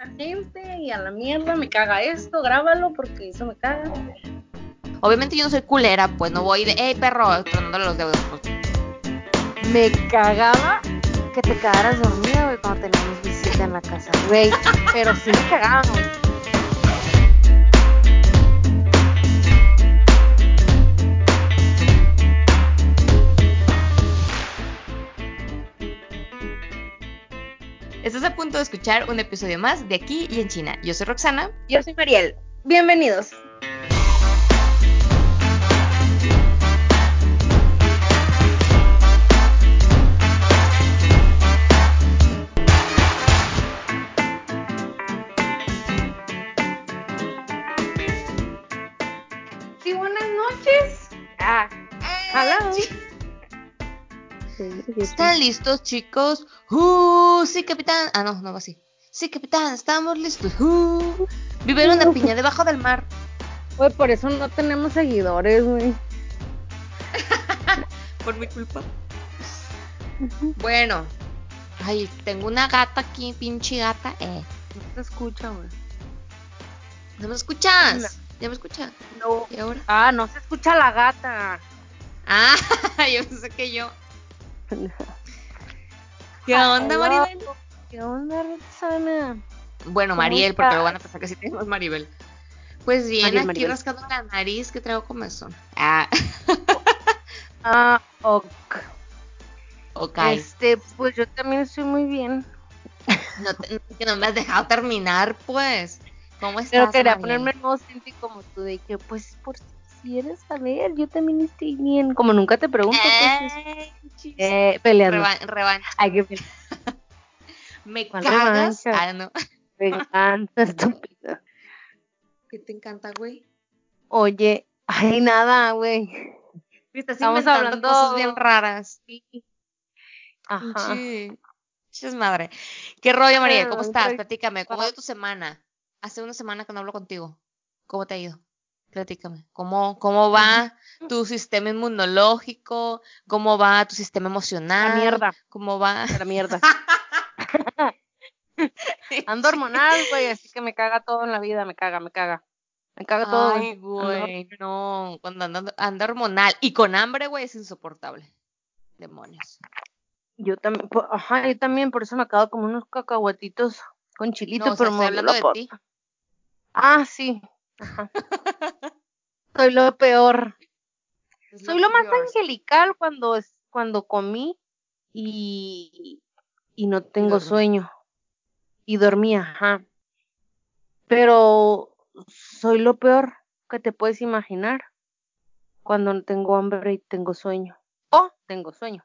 la gente y a la mierda, me caga esto, grábalo porque eso me caga. Obviamente yo no soy culera, pues no voy de, hey perro, tronándole los dedos. pues. Me cagaba que te quedaras dormida, güey, cuando teníamos visita en la casa, güey. Pero sí me cagaba, güey. Estás a punto de escuchar un episodio más de Aquí y en China. Yo soy Roxana. Yo soy Mariel. Bienvenidos. ¿Están listos, chicos? ¡Uh! Sí, capitán. Ah, no, no va así. Sí, capitán, estamos listos. ¡Uh! Viver una piña debajo del mar. Güey, por eso no tenemos seguidores, güey. Por mi culpa. Bueno. Ay, tengo una gata aquí, pinche gata. Eh. No se escucha, güey. ¿No me escuchas? ¿Ya me escuchas? No. ¿Y ahora? Ah, no se escucha la gata. Ah, yo pensé que yo. ¿Qué onda. Maribel? ¿Qué onda, Roxana? Bueno, ¿Cómo Mariel, porque luego van a pensar que sí tenemos Maribel. Pues bien, Mariel, aquí Maribel. rascando la nariz que traigo comezón. Ah, Ah, ok. ok. Este, pues yo también estoy muy bien. No te- que no me has dejado terminar, pues. ¿Cómo estás, Pero quería Mariel? ponerme el modo simple como tú, de que, pues, por quieres saber, yo también estoy bien. Como nunca te pregunto, pues, Ey, chis. eh, peleando. Reva- revancha. Hay que pelear. ¿Me ¿Cuál cagas? revancha? Ah, no. Venganza, estúpida. ¿Qué te encanta, güey? Oye, ay, nada, güey. Estás Estamos hablando- cosas bien raras. Ajá. Pinche- Pinches madre. ¿Qué rollo, María? ¿Cómo Ah, estás? Platícame. ¿Cómo ha ido tu semana? Hace una semana que no hablo contigo. ¿Cómo te ha ido? Platícame. ¿Cómo, cómo va tu sistema inmunológico? ¿Cómo va tu sistema La emocional? mierda, ¿Cómo va? la mierda. Ando hormonal, güey, así que me caga todo en la vida, me caga, me caga. Me caga todo. Ay, güey, no. Cuando anda, anda hormonal y con hambre, güey, es insoportable. Demonios. Yo también, ajá, yo también, por eso me acabo como unos cacahuatitos con chilito, No, o sea, pero me hablando de la ti. Ah, sí. Ajá. Soy lo peor. Es Soy lo más angelical cuando es cuando comí y, y no tengo dormí. sueño. Y dormí, ajá. Pero soy lo peor que te puedes imaginar cuando no tengo hambre y tengo sueño. O tengo sueño.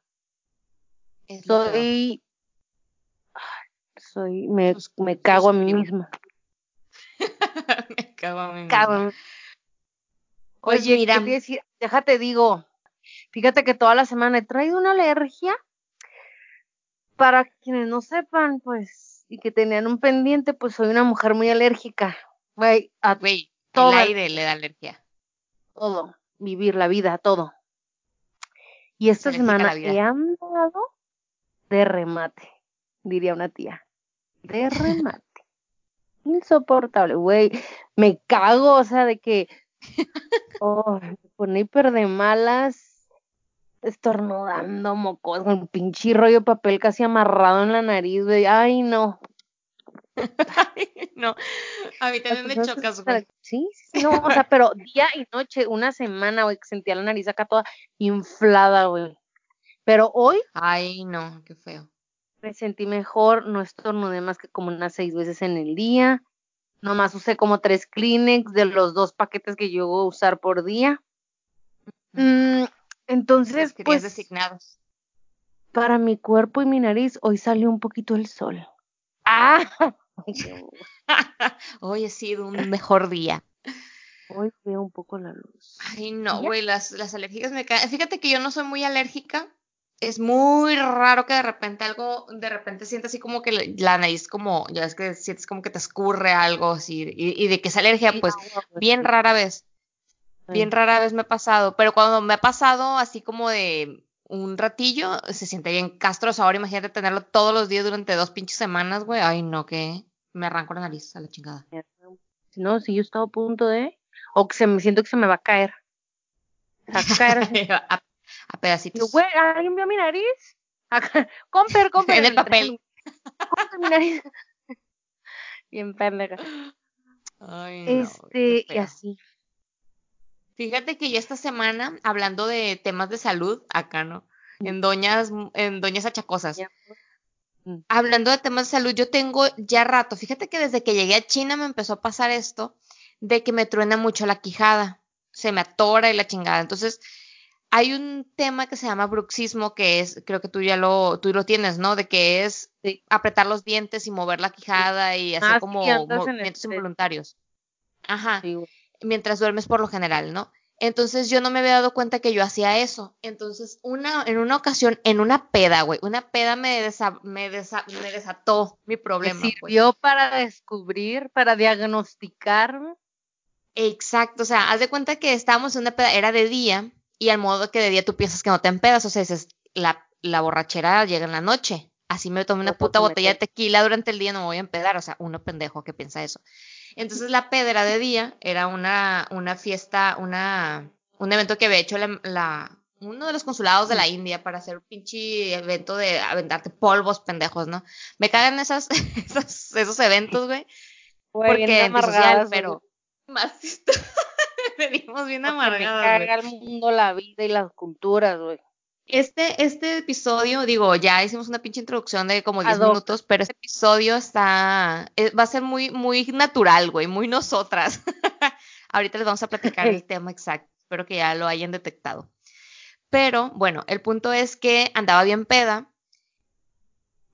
Es. Soy. Soy. Me, me cago a mí misma. Pues Oye, mira, decir, déjate digo. Fíjate que toda la semana he traído una alergia. Para quienes no sepan, pues, y que tenían un pendiente, pues soy una mujer muy alérgica. Güey, a Güey, todo. el aire le da alergia. todo, vivir la vida, todo. Y esta a semana he andado de remate, diría una tía. De remate. Insoportable, güey. Me cago, o sea, de que. Oh, me pone hiper de malas, estornudando, mocos, con un pinche rollo de papel casi amarrado en la nariz, güey. Ay, no. no, a mí también me chocas, güey. Sí, no, o sea, pero día y noche, una semana, güey, que sentía la nariz acá toda inflada, güey. Pero hoy Ay, no, qué feo. Me sentí mejor, no estornudé más que como unas seis veces en el día. Nomás usé como tres Kleenex de los dos paquetes que yo voy a usar por día. Mm, entonces, pues, designados. para mi cuerpo y mi nariz, hoy salió un poquito el sol. ¡Ah! Hoy ha sido un mejor día. Hoy veo un poco la luz. Ay, no, güey, las, las alérgicas me caen. Fíjate que yo no soy muy alérgica. Es muy raro que de repente algo, de repente sientas así como que la, nariz como, ya ves que sientes como que te escurre algo así, y, y de que es alergia, Sí, pues bien rara vez. Bien rara vez me ha pasado, pero cuando me ha pasado así como de un ratillo, se siente bien castroso. Ahora imagínate tenerlo todos los días durante dos pinches semanas, güey. Ay, no, que me arranco la nariz a la chingada. No, si yo estaba a punto de, o que se me siento que se me va a caer. A caer a, a Yo, pedacitos. güey, ¿alguien vio mi nariz? Acá, Comper, comper. En el papel. Comper mi nariz. Bien pendeja. Ay, no, qué Este, y así. Fíjate que ya esta semana, hablando de temas de salud, acá no, en doñas, en doñas achacosas, Ya. Mm. hablando de temas de salud, yo tengo ya rato, fíjate que desde que llegué a China me empezó a pasar esto, de que me truena mucho la quijada, se me atora y la chingada. Entonces, hay un tema que se llama bruxismo, que es, creo que tú ya lo, tú lo tienes, ¿no? De que es Sí. apretar los dientes y mover la quijada y hacer Ah, como movimientos este- involuntarios. Ajá Sí, mientras duermes por lo general, ¿no? Entonces yo no me había dado cuenta que yo hacía eso. Entonces, una, en una ocasión, en una peda, güey, una peda me, desa- me, desa- me desató mi Me problema. pues. sirvió para descubrir, para diagnosticar. Exacto, o sea, haz de cuenta que estábamos en una peda, era de día, y al modo que de día tú piensas que no te empedas, o sea, dices, la, la borrachera llega en la noche. Así me tomé una No, puta botella de tequila durante el día, no me voy a empedar, o sea, uno pendejo que piensa eso. Entonces la peda era de día, era una, una fiesta, una, un evento que había hecho la, la- uno de los consulados de la India para hacer un pinche evento de aventarte polvos pendejos, ¿no? Me cagan esas, esas- esos eventos, güey, porque amargadas, pero más venimos bien me amargadas, güey. caga el mundo, la vida y las culturas, güey. Este, este episodio, digo, ya hicimos una pinche introducción de como 10 Ad hoc. minutos, pero este episodio está, eh, va a ser muy, muy natural, güey, muy nosotras. Ahorita les vamos a platicar el tema exacto, espero que ya lo hayan detectado. Pero, bueno, el punto es que andaba bien peda,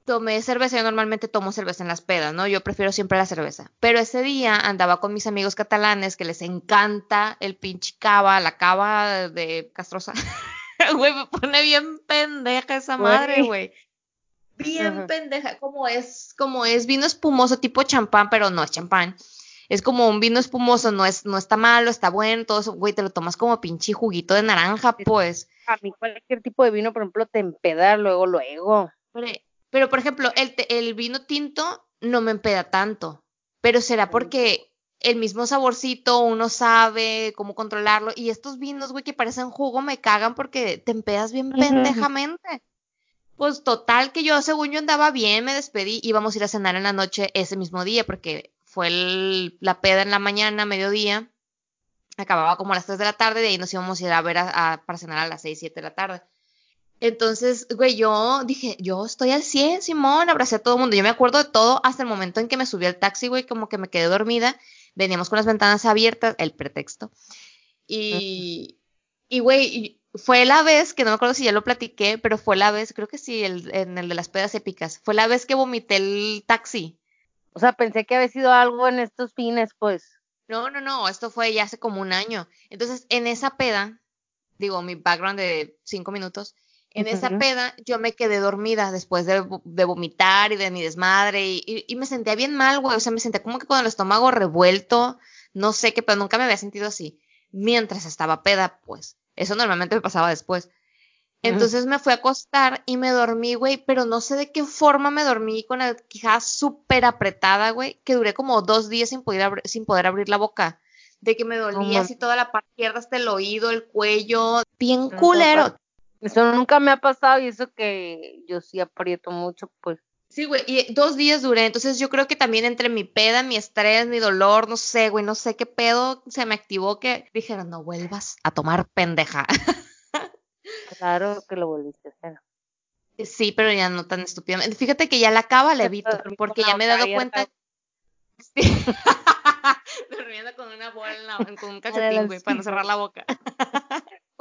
tomé cerveza, yo normalmente tomo cerveza en las pedas, ¿no? Yo prefiero siempre la cerveza. Pero ese día andaba con mis amigos catalanes que les encanta el pinche cava, la cava de castrosa. Güey, me pone bien pendeja esa madre, güey. Bien Ajá. pendeja, como es, como es vino espumoso tipo champán, pero no es champán. Es como un vino espumoso, no es, no está malo, está bueno, todo eso, güey, te lo tomas como pinche juguito de naranja, pues. A mí cualquier tipo de vino, por ejemplo, te empeda luego, luego. Pero, pero, por ejemplo, el, el vino tinto no me empeda tanto, pero será porque el mismo saborcito, uno sabe cómo controlarlo, y estos vinos, güey, que parecen jugo, me cagan porque te empedas bien pendejamente. Pues total que yo, según yo andaba bien, me despedí, íbamos a ir a cenar en la noche ese mismo día, porque fue el- la peda en la mañana, mediodía, acababa como a las 3 de la tarde, de ahí nos íbamos a ir a ver a- a- para cenar a las 6, 7 de la tarde. Entonces, güey, yo dije, yo estoy al 100, Simón, abracé a todo el mundo. Yo me acuerdo de todo hasta el momento en que me subí al taxi, güey, como que me quedé dormida. Veníamos con las ventanas abiertas, el pretexto. Y, y güey, fue la vez, que no me acuerdo si ya lo platiqué, pero fue la vez, creo que sí, el, en el de las pedas épicas, fue la vez que vomité el taxi. O sea, pensé que había sido algo en estos fines, pues. No, no, no, esto fue ya hace como un año. Entonces, en esa peda, digo, mi background de cinco minutos, en esa peda yo me quedé dormida después de, vo- de vomitar y de mi desmadre y, y- y me sentía bien mal, güey, o sea, me sentía como que con el estómago revuelto, no sé qué, pero nunca me había sentido así, mientras estaba peda, pues. Eso normalmente me pasaba después. Entonces me fui a acostar y me dormí, güey, pero no sé de qué forma me dormí con la quijada súper apretada, güey, que duré como dos días sin poder, abrir, sin poder abrir la boca. De que me dolía así toda la parte izquierda hasta el oído, el cuello, bien culero. Eso nunca me ha pasado y eso que yo sí aprieto mucho, pues. Sí, güey, y dos días duré, entonces yo creo que también entre mi peda, mi estrés, mi dolor, no sé, güey, no sé qué pedo se me activó que dijeron, no vuelvas a tomar pendeja. Claro que lo volviste a hacer. Sí, pero ya no tan estúpidamente. Fíjate que ya la cava la evito, porque ya me he dado cuenta. Sí. Durmiendo con una bola, en la- con un calcetín, güey, para no cerrar la boca.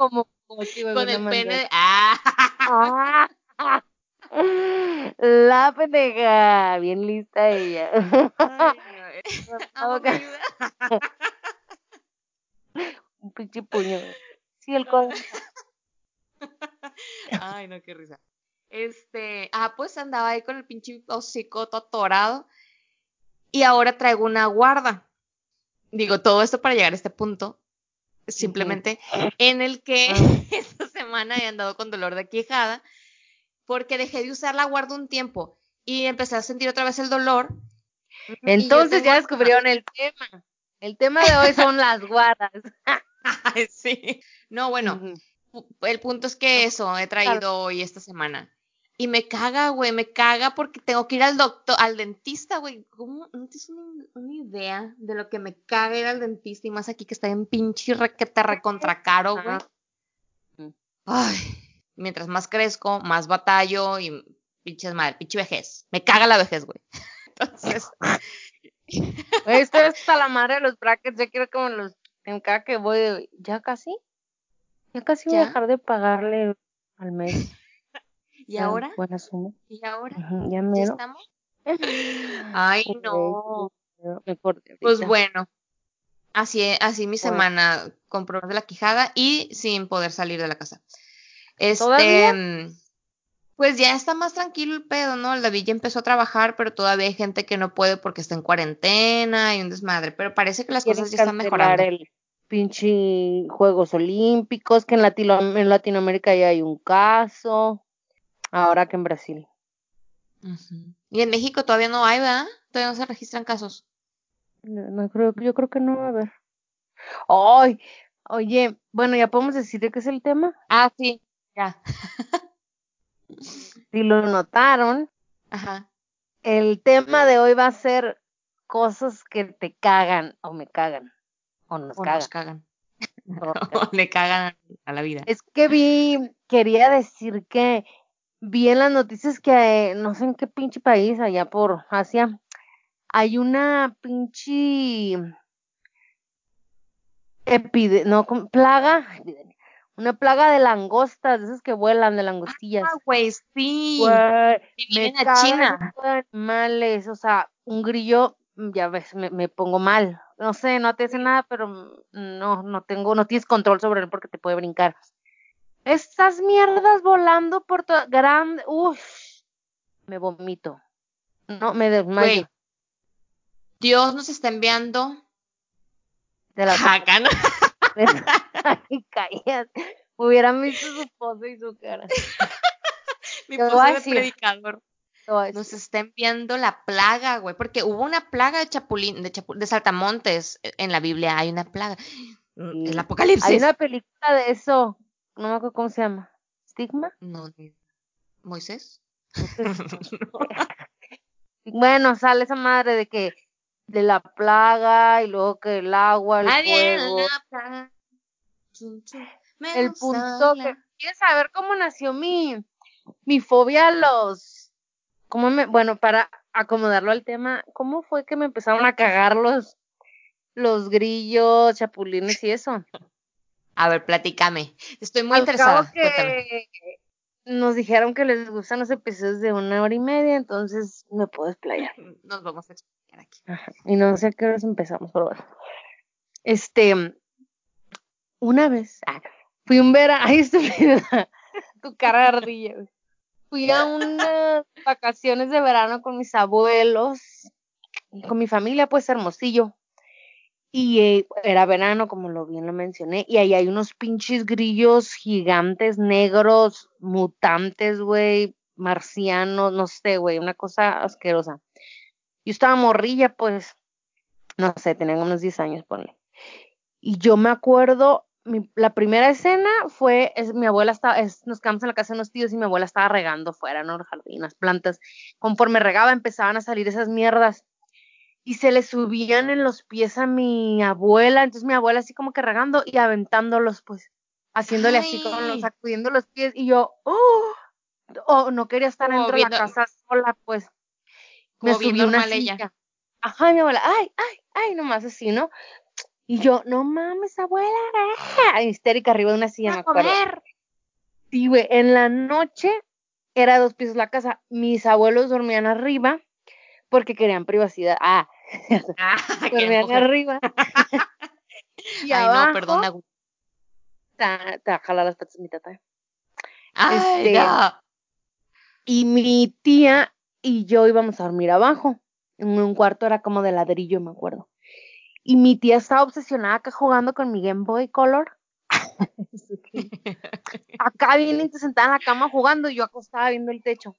Como Con el pene. ¡Ah! Ah, La pendeja, bien lista ella. Ay, no, eh. Un pinche puño. Sí, el codo. Ay, no, qué risa. Este, ah, pues andaba ahí con el pinche hocico todo atorado. Y ahora traigo una guarda. Digo, todo esto para llegar a este punto. Simplemente en el que Ah. esta semana he andado con dolor de quijada. Porque dejé de usar la guarda un tiempo. Y empecé a sentir otra vez el dolor. Entonces ya descubrieron el tema. El tema de hoy son las guardas. sí. No, bueno, el punto es que eso he traído hoy esta semana. Y me caga, güey, me caga porque tengo que ir al doctor, al dentista, güey. ¿Cómo? No tienes una, idea de lo que me caga ir al dentista y más aquí que está en pinche requete recontra caro, güey. Ay, mientras más crezco, más batallo y pinches madre, pinche vejez. Me caga la vejez, güey. Entonces. esto es hasta la madre de los brackets. Ya quiero como los. En cada que voy, ya casi. Ya casi voy a dejar de pagarle al mes. ¿Y ahora? Buena suma. ¿Y ahora? ya, ¿Ya estamos? Ay, no. Pues bueno. Así, así mi semana con problemas de la quijada y sin poder salir de la casa. Este, mm, pues ya está más tranquilo el pedo, ¿no? El David ya empezó a trabajar, pero todavía hay gente que no puede porque está en cuarentena y un desmadre. Pero parece que las cosas ya están mejorando. El pinche Juegos Olímpicos, que en, en Latinoamérica ya hay un caso. Ahora que en Brasil. Y en México todavía no hay, ¿verdad? Todavía no se registran casos. No, creo, yo creo que no va a haber. ¡Ay! Oye, bueno, ya podemos decir de qué es el tema. Ah, sí, ya. si lo notaron, Ajá. el tema de hoy va a ser cosas que te cagan o me cagan. O nos o cagan. Nos cagan. o le cagan a la vida. Es que vi, quería decir que vi en las noticias que no sé en qué pinche país, allá por Asia, hay una pinche epidemia, no, plaga, una plaga de langostas, de esas que vuelan, de langostillas. Ah, güey, sí. Güey, me China. animales, o sea, un grillo, ya ves, me, me, pongo mal. No sé, no te hace nada, pero no, no tengo, no tienes control sobre él porque te puede brincar. Estas mierdas volando por todo. Grande. Uff. Me vomito. No, me desmayo. Dios nos está enviando. De la. Ay, cállate. Hubieran visto su pose y su cara. Mi pose de predicador. Nos está enviando la plaga, güey, porque hubo una plaga de chapulín, de, de saltamontes en la Biblia, hay una plaga. El apocalipsis. Hay una película de eso, no me acuerdo cómo se llama. ¿Stigma? No, ¿Moisés? bueno, sale esa madre de que de la plaga y luego que el agua, el fuego. el punto que quieres saber cómo nació mi mi fobia a los cómo me bueno, para acomodarlo al tema, ¿cómo fue que me empezaron a cagar los los grillos, chapulines y eso? A ver, platícame. Estoy muy interesada. Que nos dijeron que les gustan los episodios de una hora y media, entonces me puedo explayar. Nos vamos a explicar aquí. Y no sé a qué horas empezamos, pero bueno. Este, una vez, ah, fui un verano, ay, estúpida, tu cara ardilla. Fui a unas vacaciones de verano con mis abuelos, con mi familia, pues hermosillo. Y eh, era verano, como lo bien lo mencioné, y ahí hay unos pinches grillos gigantes, negros, mutantes, güey, marcianos, no sé, güey, una cosa asquerosa. Yo estaba morrilla, pues, no sé, tenía unos 10 años, ponle. Y yo me acuerdo, mi, la primera escena fue, mi abuela estaba, es, nos quedamos en la casa de unos tíos y mi abuela estaba regando fuera, ¿no? Jardinas, plantas. Conforme regaba empezaban a salir esas mierdas y se le subían en los pies a mi abuela, entonces mi abuela así como que regando y aventándolos, pues, haciéndole así como los, sacudiendo los pies, y yo, oh, oh no quería estar dentro de la casa sola, pues, me subí una silla. Ajá, mi abuela, ay, ay, ay, nomás así, ¿no? Y yo, no mames, abuela, histérica arriba de una silla, me acuerdo. Comer. Sí, güey, en la noche era dos pisos la casa, mis abuelos dormían arriba, porque querían privacidad. Ah, ah dormían arriba. y Ay, abajo, no, perdona. Te, te jala las patas mi tata. Ay, este, Y mi tía y yo íbamos a dormir abajo. En un cuarto era como de ladrillo, me acuerdo. Y mi tía estaba obsesionada acá jugando con mi Game Boy Color. acá bien sentada en la cama jugando y yo acostada viendo el techo.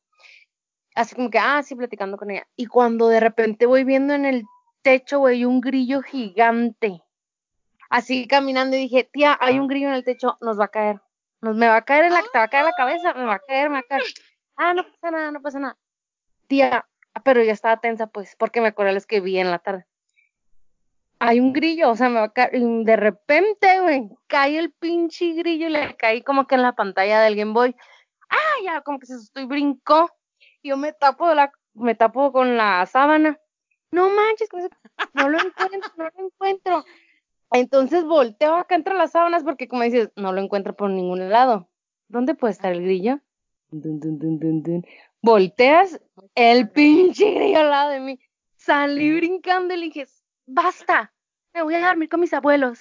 Así como que, ah, sí, platicando con ella. Y cuando de repente voy viendo en el techo, güey, un grillo gigante. Así caminando y dije, tía, hay un grillo en el techo, nos va a caer. Nos me va a caer en la, te va a caer la cabeza, me va a caer, me va a caer. Ah, no pasa nada, no pasa nada. Tía, pero ya estaba tensa, pues, porque me acuerdo los que vi en la tarde. Hay un grillo, o sea, me va a caer, y de repente, güey, cae el pinche grillo y le caí como que en la pantalla del Game Boy. Ah, ya, como que se asustó y brincó. Yo me tapo la, me tapo con la sábana. No manches, no lo encuentro, no lo encuentro. Entonces volteo acá entre las sábanas porque como dices, no lo encuentro por ningún lado. ¿Dónde puede estar el grillo? Dun, dun, dun, dun, dun. Volteas el pinche grillo al lado de mí. Salí brincando y le dije, basta, me voy a dormir con mis abuelos.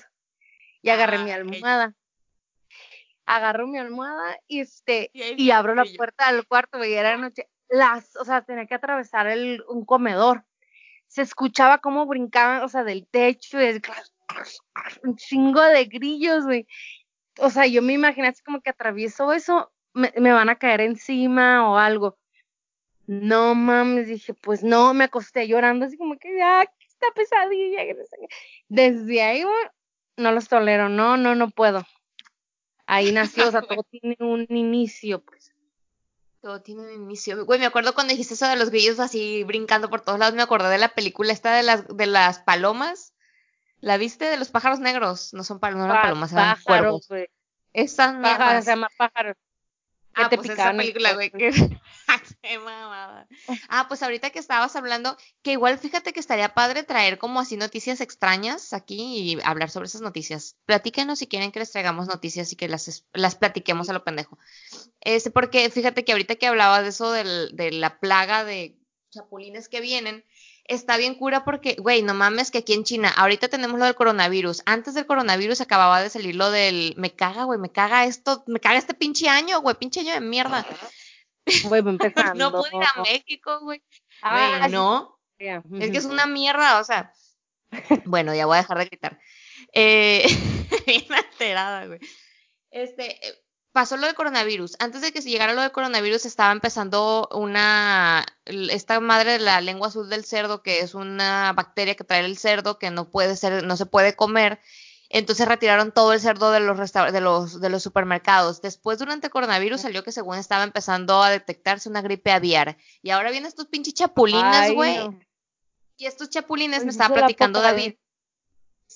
Y agarré mi almohada. Agarro mi almohada y este, y, abro la puerta del cuarto, y era noche. Las, o sea, tenía que atravesar el, un comedor. Se escuchaba cómo brincaban, o sea, del techo, y un chingo de grillos, güey. O sea, yo me imaginé así como que atravieso eso, me, me, van a caer encima o algo. No mames, dije, pues no, me acosté llorando así como que ya, esta pesadilla. Desde ahí, güey, no los tolero, no, no, no puedo. Ahí nació, o sea, todo tiene un inicio, pues. Todo tiene un inicio. Güey, me acuerdo cuando dijiste eso de los grillos así brincando por todos lados, me acordé de la película esta de las, de las palomas ¿La viste de los pájaros negros? No son palomas, no eran palomas, eran cuervos. Güey. Esas pájaros, se llama pájaros. Ah, te pues esa película, güey. Que... ah, pues ahorita que estabas hablando, que igual fíjate que estaría padre traer como así noticias extrañas aquí y hablar sobre esas noticias. Platíquenos si quieren que les traigamos noticias y que las, las platiquemos a lo pendejo. Este, porque fíjate que ahorita que hablabas de eso del, de la plaga de chapulines que vienen, está bien cura porque, güey, no mames que aquí en China, ahorita tenemos lo del coronavirus. Antes del coronavirus acababa de salir lo del, me caga, güey, me caga esto, me caga este pinche año, güey, pinche año de mierda. Güey, empezando. no puedo ir a México, güey. Ah, no. Es que es una mierda, o sea. Bueno, ya voy a dejar de gritar. Eh, bien alterada, güey. Este, pasó lo del coronavirus. Antes de que se llegara lo del coronavirus estaba empezando una, esta madre de la lengua azul del cerdo, que es una bacteria que trae el cerdo, que no puede ser, no se puede comer. Entonces retiraron todo el cerdo de los, de los, de los supermercados. Después, durante el coronavirus, salió que según estaba empezando a detectarse una gripe aviar. Y ahora vienen estos pinches chapulines, güey. Y estos chapulines me estaba platicando David.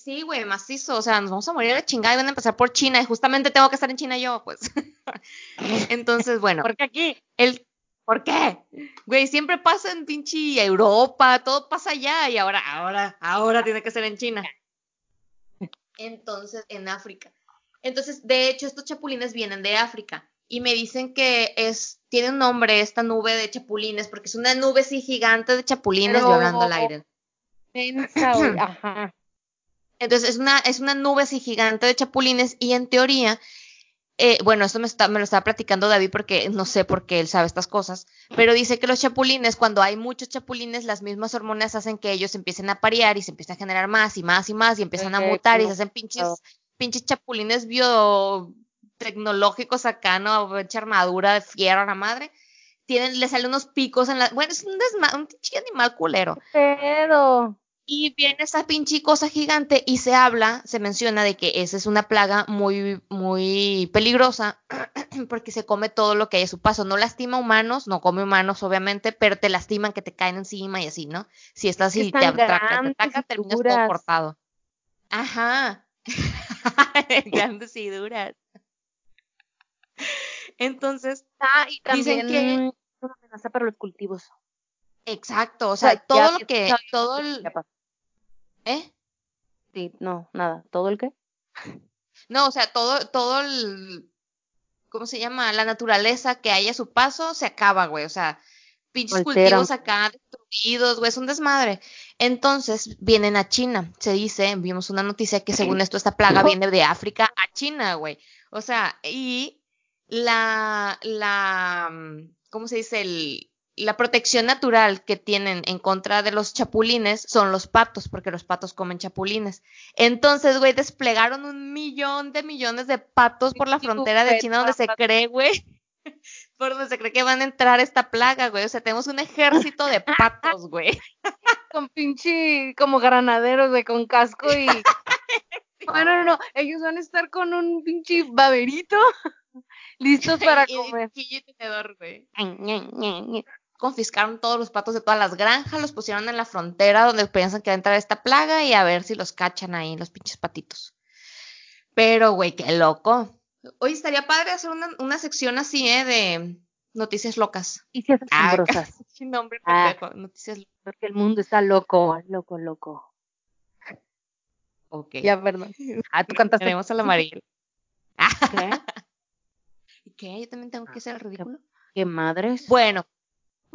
Sí, güey, macizo. O sea, nos vamos a morir a la chingada y van a empezar por China. Y justamente tengo que estar en China yo, pues. Entonces, bueno. ¿Por qué aquí? El, ¿Por qué? Güey, siempre pasa en pinche Europa, todo pasa allá y ahora, ahora, ahora tiene que ser en China. Entonces, en África. Entonces, de hecho, estos chapulines vienen de África y me dicen que es, tiene un nombre esta nube de chapulines porque es una nube así gigante de chapulines Pero... hablando al aire. Ajá. Entonces es una, es una nube así gigante de chapulines y en teoría, eh, bueno, esto me, está, me lo estaba platicando David porque no sé por qué él sabe estas cosas, pero dice que los chapulines, cuando hay muchos chapulines, las mismas hormonas hacen que ellos empiecen a parear y se empiezan a generar más y más y más y empiezan a mutar y se hacen pinches, pinches chapulines biotecnológicos acá, ¿no? Hecha armadura de fierro a la madre. Tienen, le salen unos picos en la. Bueno, es un desma, un animal culero. Pero. Y viene esa pinche cosa gigante y se habla, se menciona de que esa es una plaga muy, muy peligrosa porque se come todo lo que hay a su paso. No lastima humanos, no come humanos obviamente, pero te lastiman que te caen encima y así, ¿no? Si estás así, te ataca, te ataca, terminas todo cortado. Ajá. Grandes y duras. Entonces, ah, y también dicen que es una amenaza para los cultivos. Exacto, o sea, todo lo que, todo el, ¿Eh? Sí, no, nada. ¿Todo el qué? No, o sea, todo, todo el, ¿cómo se llama? La naturaleza que hay a su paso se acaba, güey. O sea, pinches cultivos acá destruidos, güey, es un desmadre. Entonces vienen a China, se dice, vimos una noticia que según esto esta plaga viene de África a China, güey. O sea, y la, la, ¿cómo se dice? El, la protección natural que tienen en contra de los chapulines son los patos, porque los patos comen chapulines. Entonces, güey, desplegaron un millón de millones de patos por la frontera de China donde se cree, güey, por donde se cree que van a entrar esta plaga, güey. O sea, tenemos un ejército de patos, güey. Con pinche, como granaderos, güey, con casco y... Bueno, no, no, ellos van a estar con un pinche baberito listos para comer. Y, tenedor, güey. Confiscaron todos los patos de todas las granjas, los pusieron en la frontera donde piensan que va a entrar esta plaga y a ver si los cachan ahí, los pinches patitos. Pero, güey, qué loco. Hoy estaría padre hacer una, una sección así, ¿eh? De noticias locas. Noticias Ah, asombrosas. sin nombre, Ah. Noticias locas. Porque el mundo está loco, loco, loco. Ok. Ya, perdón. Ah, tú cantaste. Tenemos al amarillo. ¿Qué? ¿Y qué? ¿Yo también tengo que ser el ridículo? ¿Qué madres? Bueno,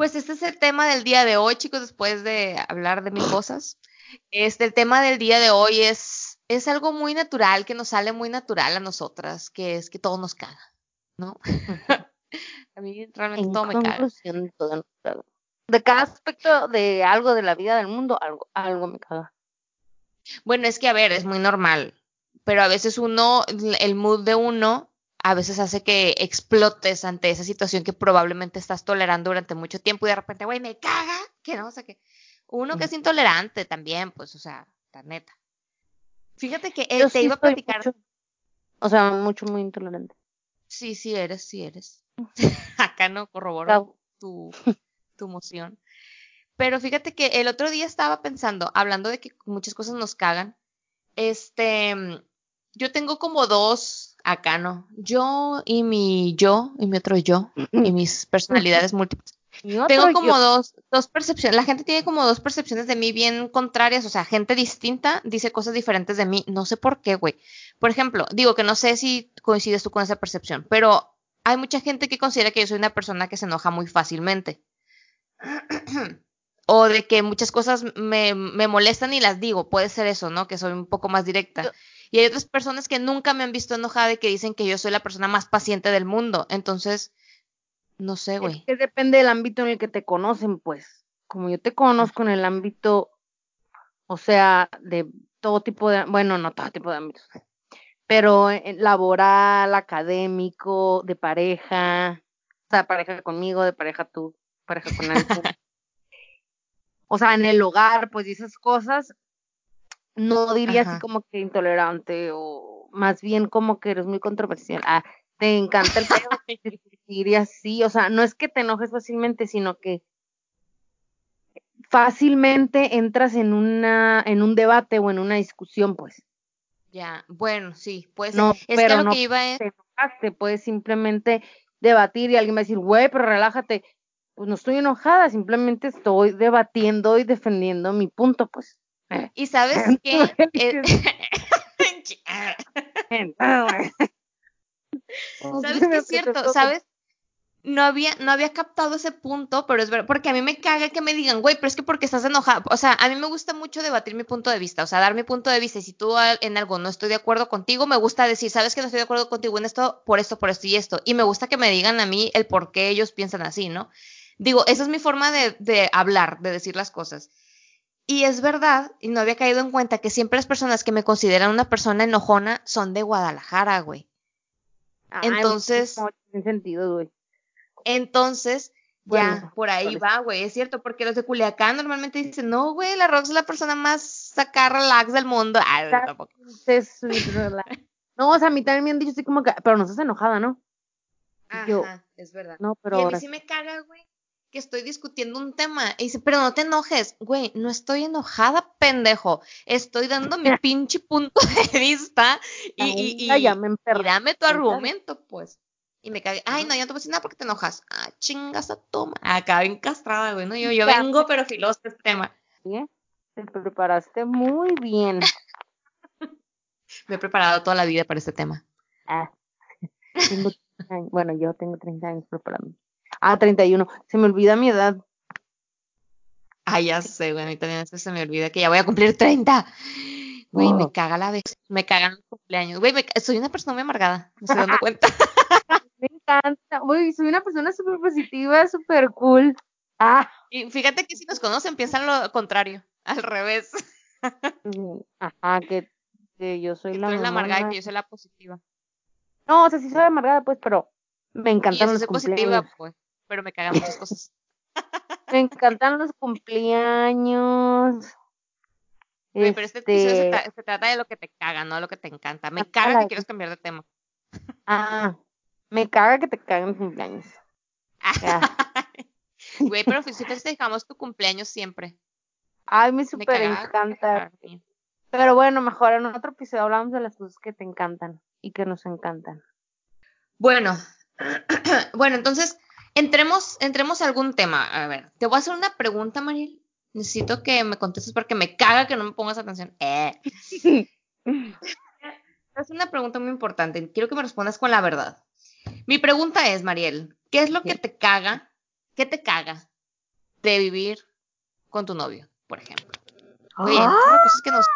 pues este es el tema del día de hoy, chicos, después de hablar de mil cosas. Este, el tema del día de hoy es, es algo muy natural, que nos sale muy natural a nosotras, que es que todo nos caga, ¿no? a mí realmente en todo me caga. todo nos caga. De cada aspecto de algo de la vida del mundo, algo, algo me caga. Bueno, es que a ver, es muy normal, pero a veces uno, el mood de uno, a veces hace que explotes ante esa situación que probablemente estás tolerando durante mucho tiempo y de repente, güey, me caga, que no, o sea que uno que es intolerante también, pues, o sea, la neta. Fíjate que él Yo te sí iba a platicar, mucho- o sea, mucho, muy intolerante. sí, sí eres, sí eres. Acá no corroboro tu, tu emoción. Pero fíjate que el otro día estaba pensando, hablando de que muchas cosas nos cagan, este, yo tengo como dos, acá no, yo y mi yo, y mi otro yo, y mis personalidades múltiples. Tengo como yo. dos, dos percepciones, la gente tiene como dos percepciones de mí bien contrarias, o sea, gente distinta dice cosas diferentes de mí, no sé por qué, güey. Por ejemplo, digo que no sé si coincides tú con esa percepción, pero hay mucha gente que considera que yo soy una persona que se enoja muy fácilmente. o de que muchas cosas me, me molestan y las digo, puede ser eso, ¿no? Que soy un poco más directa. Y hay otras personas que nunca me han visto enojada y que dicen que yo soy la persona más paciente del mundo. Entonces, no sé, Es güey. que depende del ámbito en el que te conocen, pues. Como yo te conozco en el ámbito, o sea, de todo tipo de, bueno, no todo tipo de ámbitos, pero en laboral, académico, de pareja, o sea, pareja conmigo, de pareja tú, pareja con alguien. o sea, en el hogar, pues y esas cosas, no diría Ajá. así como que intolerante o más bien como que eres muy controversial. Ah, te encanta el pedo, diría sí, o sea, no es que te enojes fácilmente, sino que fácilmente entras en una en un debate o en una discusión, pues. Ya, bueno, sí. No, es que pero a lo no que iba es, te enojaste, puedes simplemente debatir y alguien va a decir, güey, pero relájate. Pues no estoy enojada, simplemente estoy debatiendo y defendiendo mi punto, pues. Y sabes qué, Eh, ¿Sabes qué es cierto? ¿Sabes? No había, no había captado ese punto, pero es verdad, porque a mí me caga que me digan, güey, pero es que porque estás enojada. O sea, a mí me gusta mucho debatir mi punto de vista, o sea, dar mi punto de vista. Y si tú en algo no estoy de acuerdo contigo, me gusta decir, sabes que no estoy de acuerdo contigo en esto, por esto, por esto y esto. Y me gusta que me digan a mí el por qué ellos piensan así, ¿no? Digo, esa es mi forma de, de hablar, de decir las cosas. Y es verdad, y no había caído en cuenta que siempre las personas que me consideran una persona enojona son de Guadalajara, güey. Entonces- No tiene sentido, güey. Entonces, ya, por ahí por va, güey, es cierto, porque los de Culiacán normalmente dicen, no, güey, la Rox es la persona más acá relax del mundo. Ay, tampoco. Entonces, sweet, relax. No, o sea, a mí también me han dicho así como que, pero no estás enojada, ¿no? Yo- Ajá, es verdad. No, pero y a mí ahora sí me caga, güey, que estoy discutiendo un tema. Y dice, pero no te enojes. Güey, no estoy enojada, pendejo. Estoy dando mi pinche punto de vista y, y, y, ya y dame tu argumento, pues. Y me cagué. Ay, no, yo no te voy a decir nada porque te enojas. Ah, chingas a toma. Acá bien castrada, güey, ¿no? Yo, yo Ya. vengo, pero filoso de este tema. Bien, Te preparaste muy bien. Me he preparado toda la vida para este tema. Ah, tengo 30 años. Bueno, yo tengo 30 años preparando. Ah, 31. Se me olvida mi edad. Ay, ya sé, güey, a mí también veces se me olvida que ya voy a cumplir 30. Güey, me Oh. caga la vez. Me cagan los cumpleaños. Güey, me soy una persona muy amargada. Me estoy dando cuenta. Me encanta. Uy, soy una persona súper positiva, súper cool. Ah, Y fíjate que si nos conocen, piensan lo contrario. Al revés. ajá, que, que yo soy Que la tú eres la amargada y que yo soy la positiva. No, o sea, sí soy amargada, pues, pero Me Y encantan eso los soy positiva, pues, pero me cagan muchas cosas. Me encantan los cumpleaños. Güey, pero este episodio se, Este, tra- se trata de lo que te caga, no de lo que te encanta. Me caga la- que quieras cambiar de tema. ah, me caga que te caguen cumpleaños. Güey, pero si festejamos tu cumpleaños siempre. Ay, me Me súper encanta. Pero bueno, mejor en otro episodio hablamos de las cosas que te encantan y que nos encantan. Bueno, bueno, entonces entremos, entremos a algún tema. A ver, te voy a hacer una pregunta, Mariel. Necesito que me contestes porque me caga que no me pongas atención. Eh. Es una pregunta muy importante. Quiero que me respondas con la verdad. Mi pregunta es, Mariel, ¿qué es lo que te caga? ¿Qué te caga de vivir con tu novio, por ejemplo? Oye, ¡Ah! cosas que nos.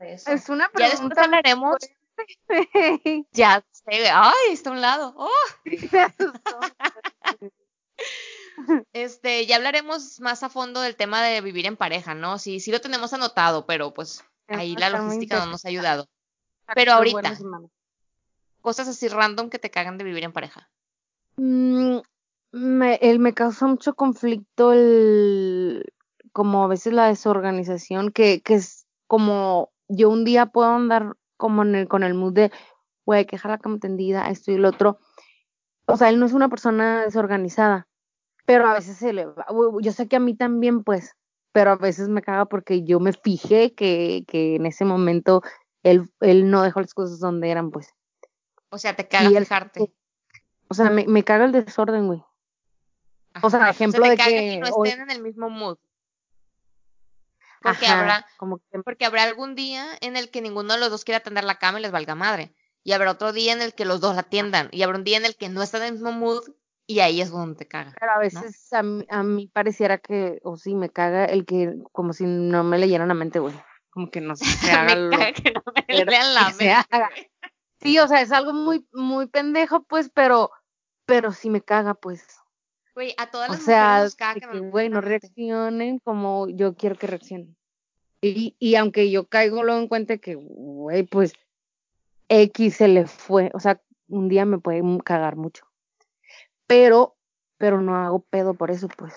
Es una Ya después pregunta. hablaremos. Ya ay, está a un lado. Oh. Me asustó. Este, ya hablaremos más a fondo del tema de vivir en pareja, ¿no? Sí, sí lo tenemos anotado, pero pues ahí la logística no nos ha ayudado. Pero ahorita. Cosas así random que te cagan de vivir en pareja. Mm, me, el, me causa mucho conflicto el, como a veces la desorganización, que, que es como yo un día puedo andar como en el, con el mood de, güey, que dejar la cama tendida, esto y el otro. O sea, él no es una persona desorganizada, pero a veces se le va, yo sé que a mí también, pues, pero a veces me caga porque yo me fijé que, que en ese momento él, él no dejó las cosas donde eran, pues. O sea, te caga Y él- fijarte. O sea, me, me caga el desorden, güey. O sea, ejemplo te de caga que no hoy- estén en el mismo mood. Porque Ajá, habrá, como que porque habrá algún día en el que ninguno de los dos quiera atender la cama y les valga madre. Y habrá otro día en el que los dos la atiendan. Y habrá un día en el que no están en el mismo mood y ahí es donde te caga. pero a veces a, mí, a mí pareciera que, o sí, me caga el que, como si no me leyeran la mente, güey. Como que no se haga me lo caga que no me lean la se mente. haga. Sí, o sea, es algo muy, muy pendejo, pues, pero, pero sí me caga, pues. Güey, a todas O las sea, mujeres nos caga que, güey, no reaccionen como yo quiero que reaccionen. Y, y aunque yo caigo luego en cuenta que, güey, pues, X se le fue, o sea, un día me puede cagar mucho. Pero, pero no hago pedo por eso, pues,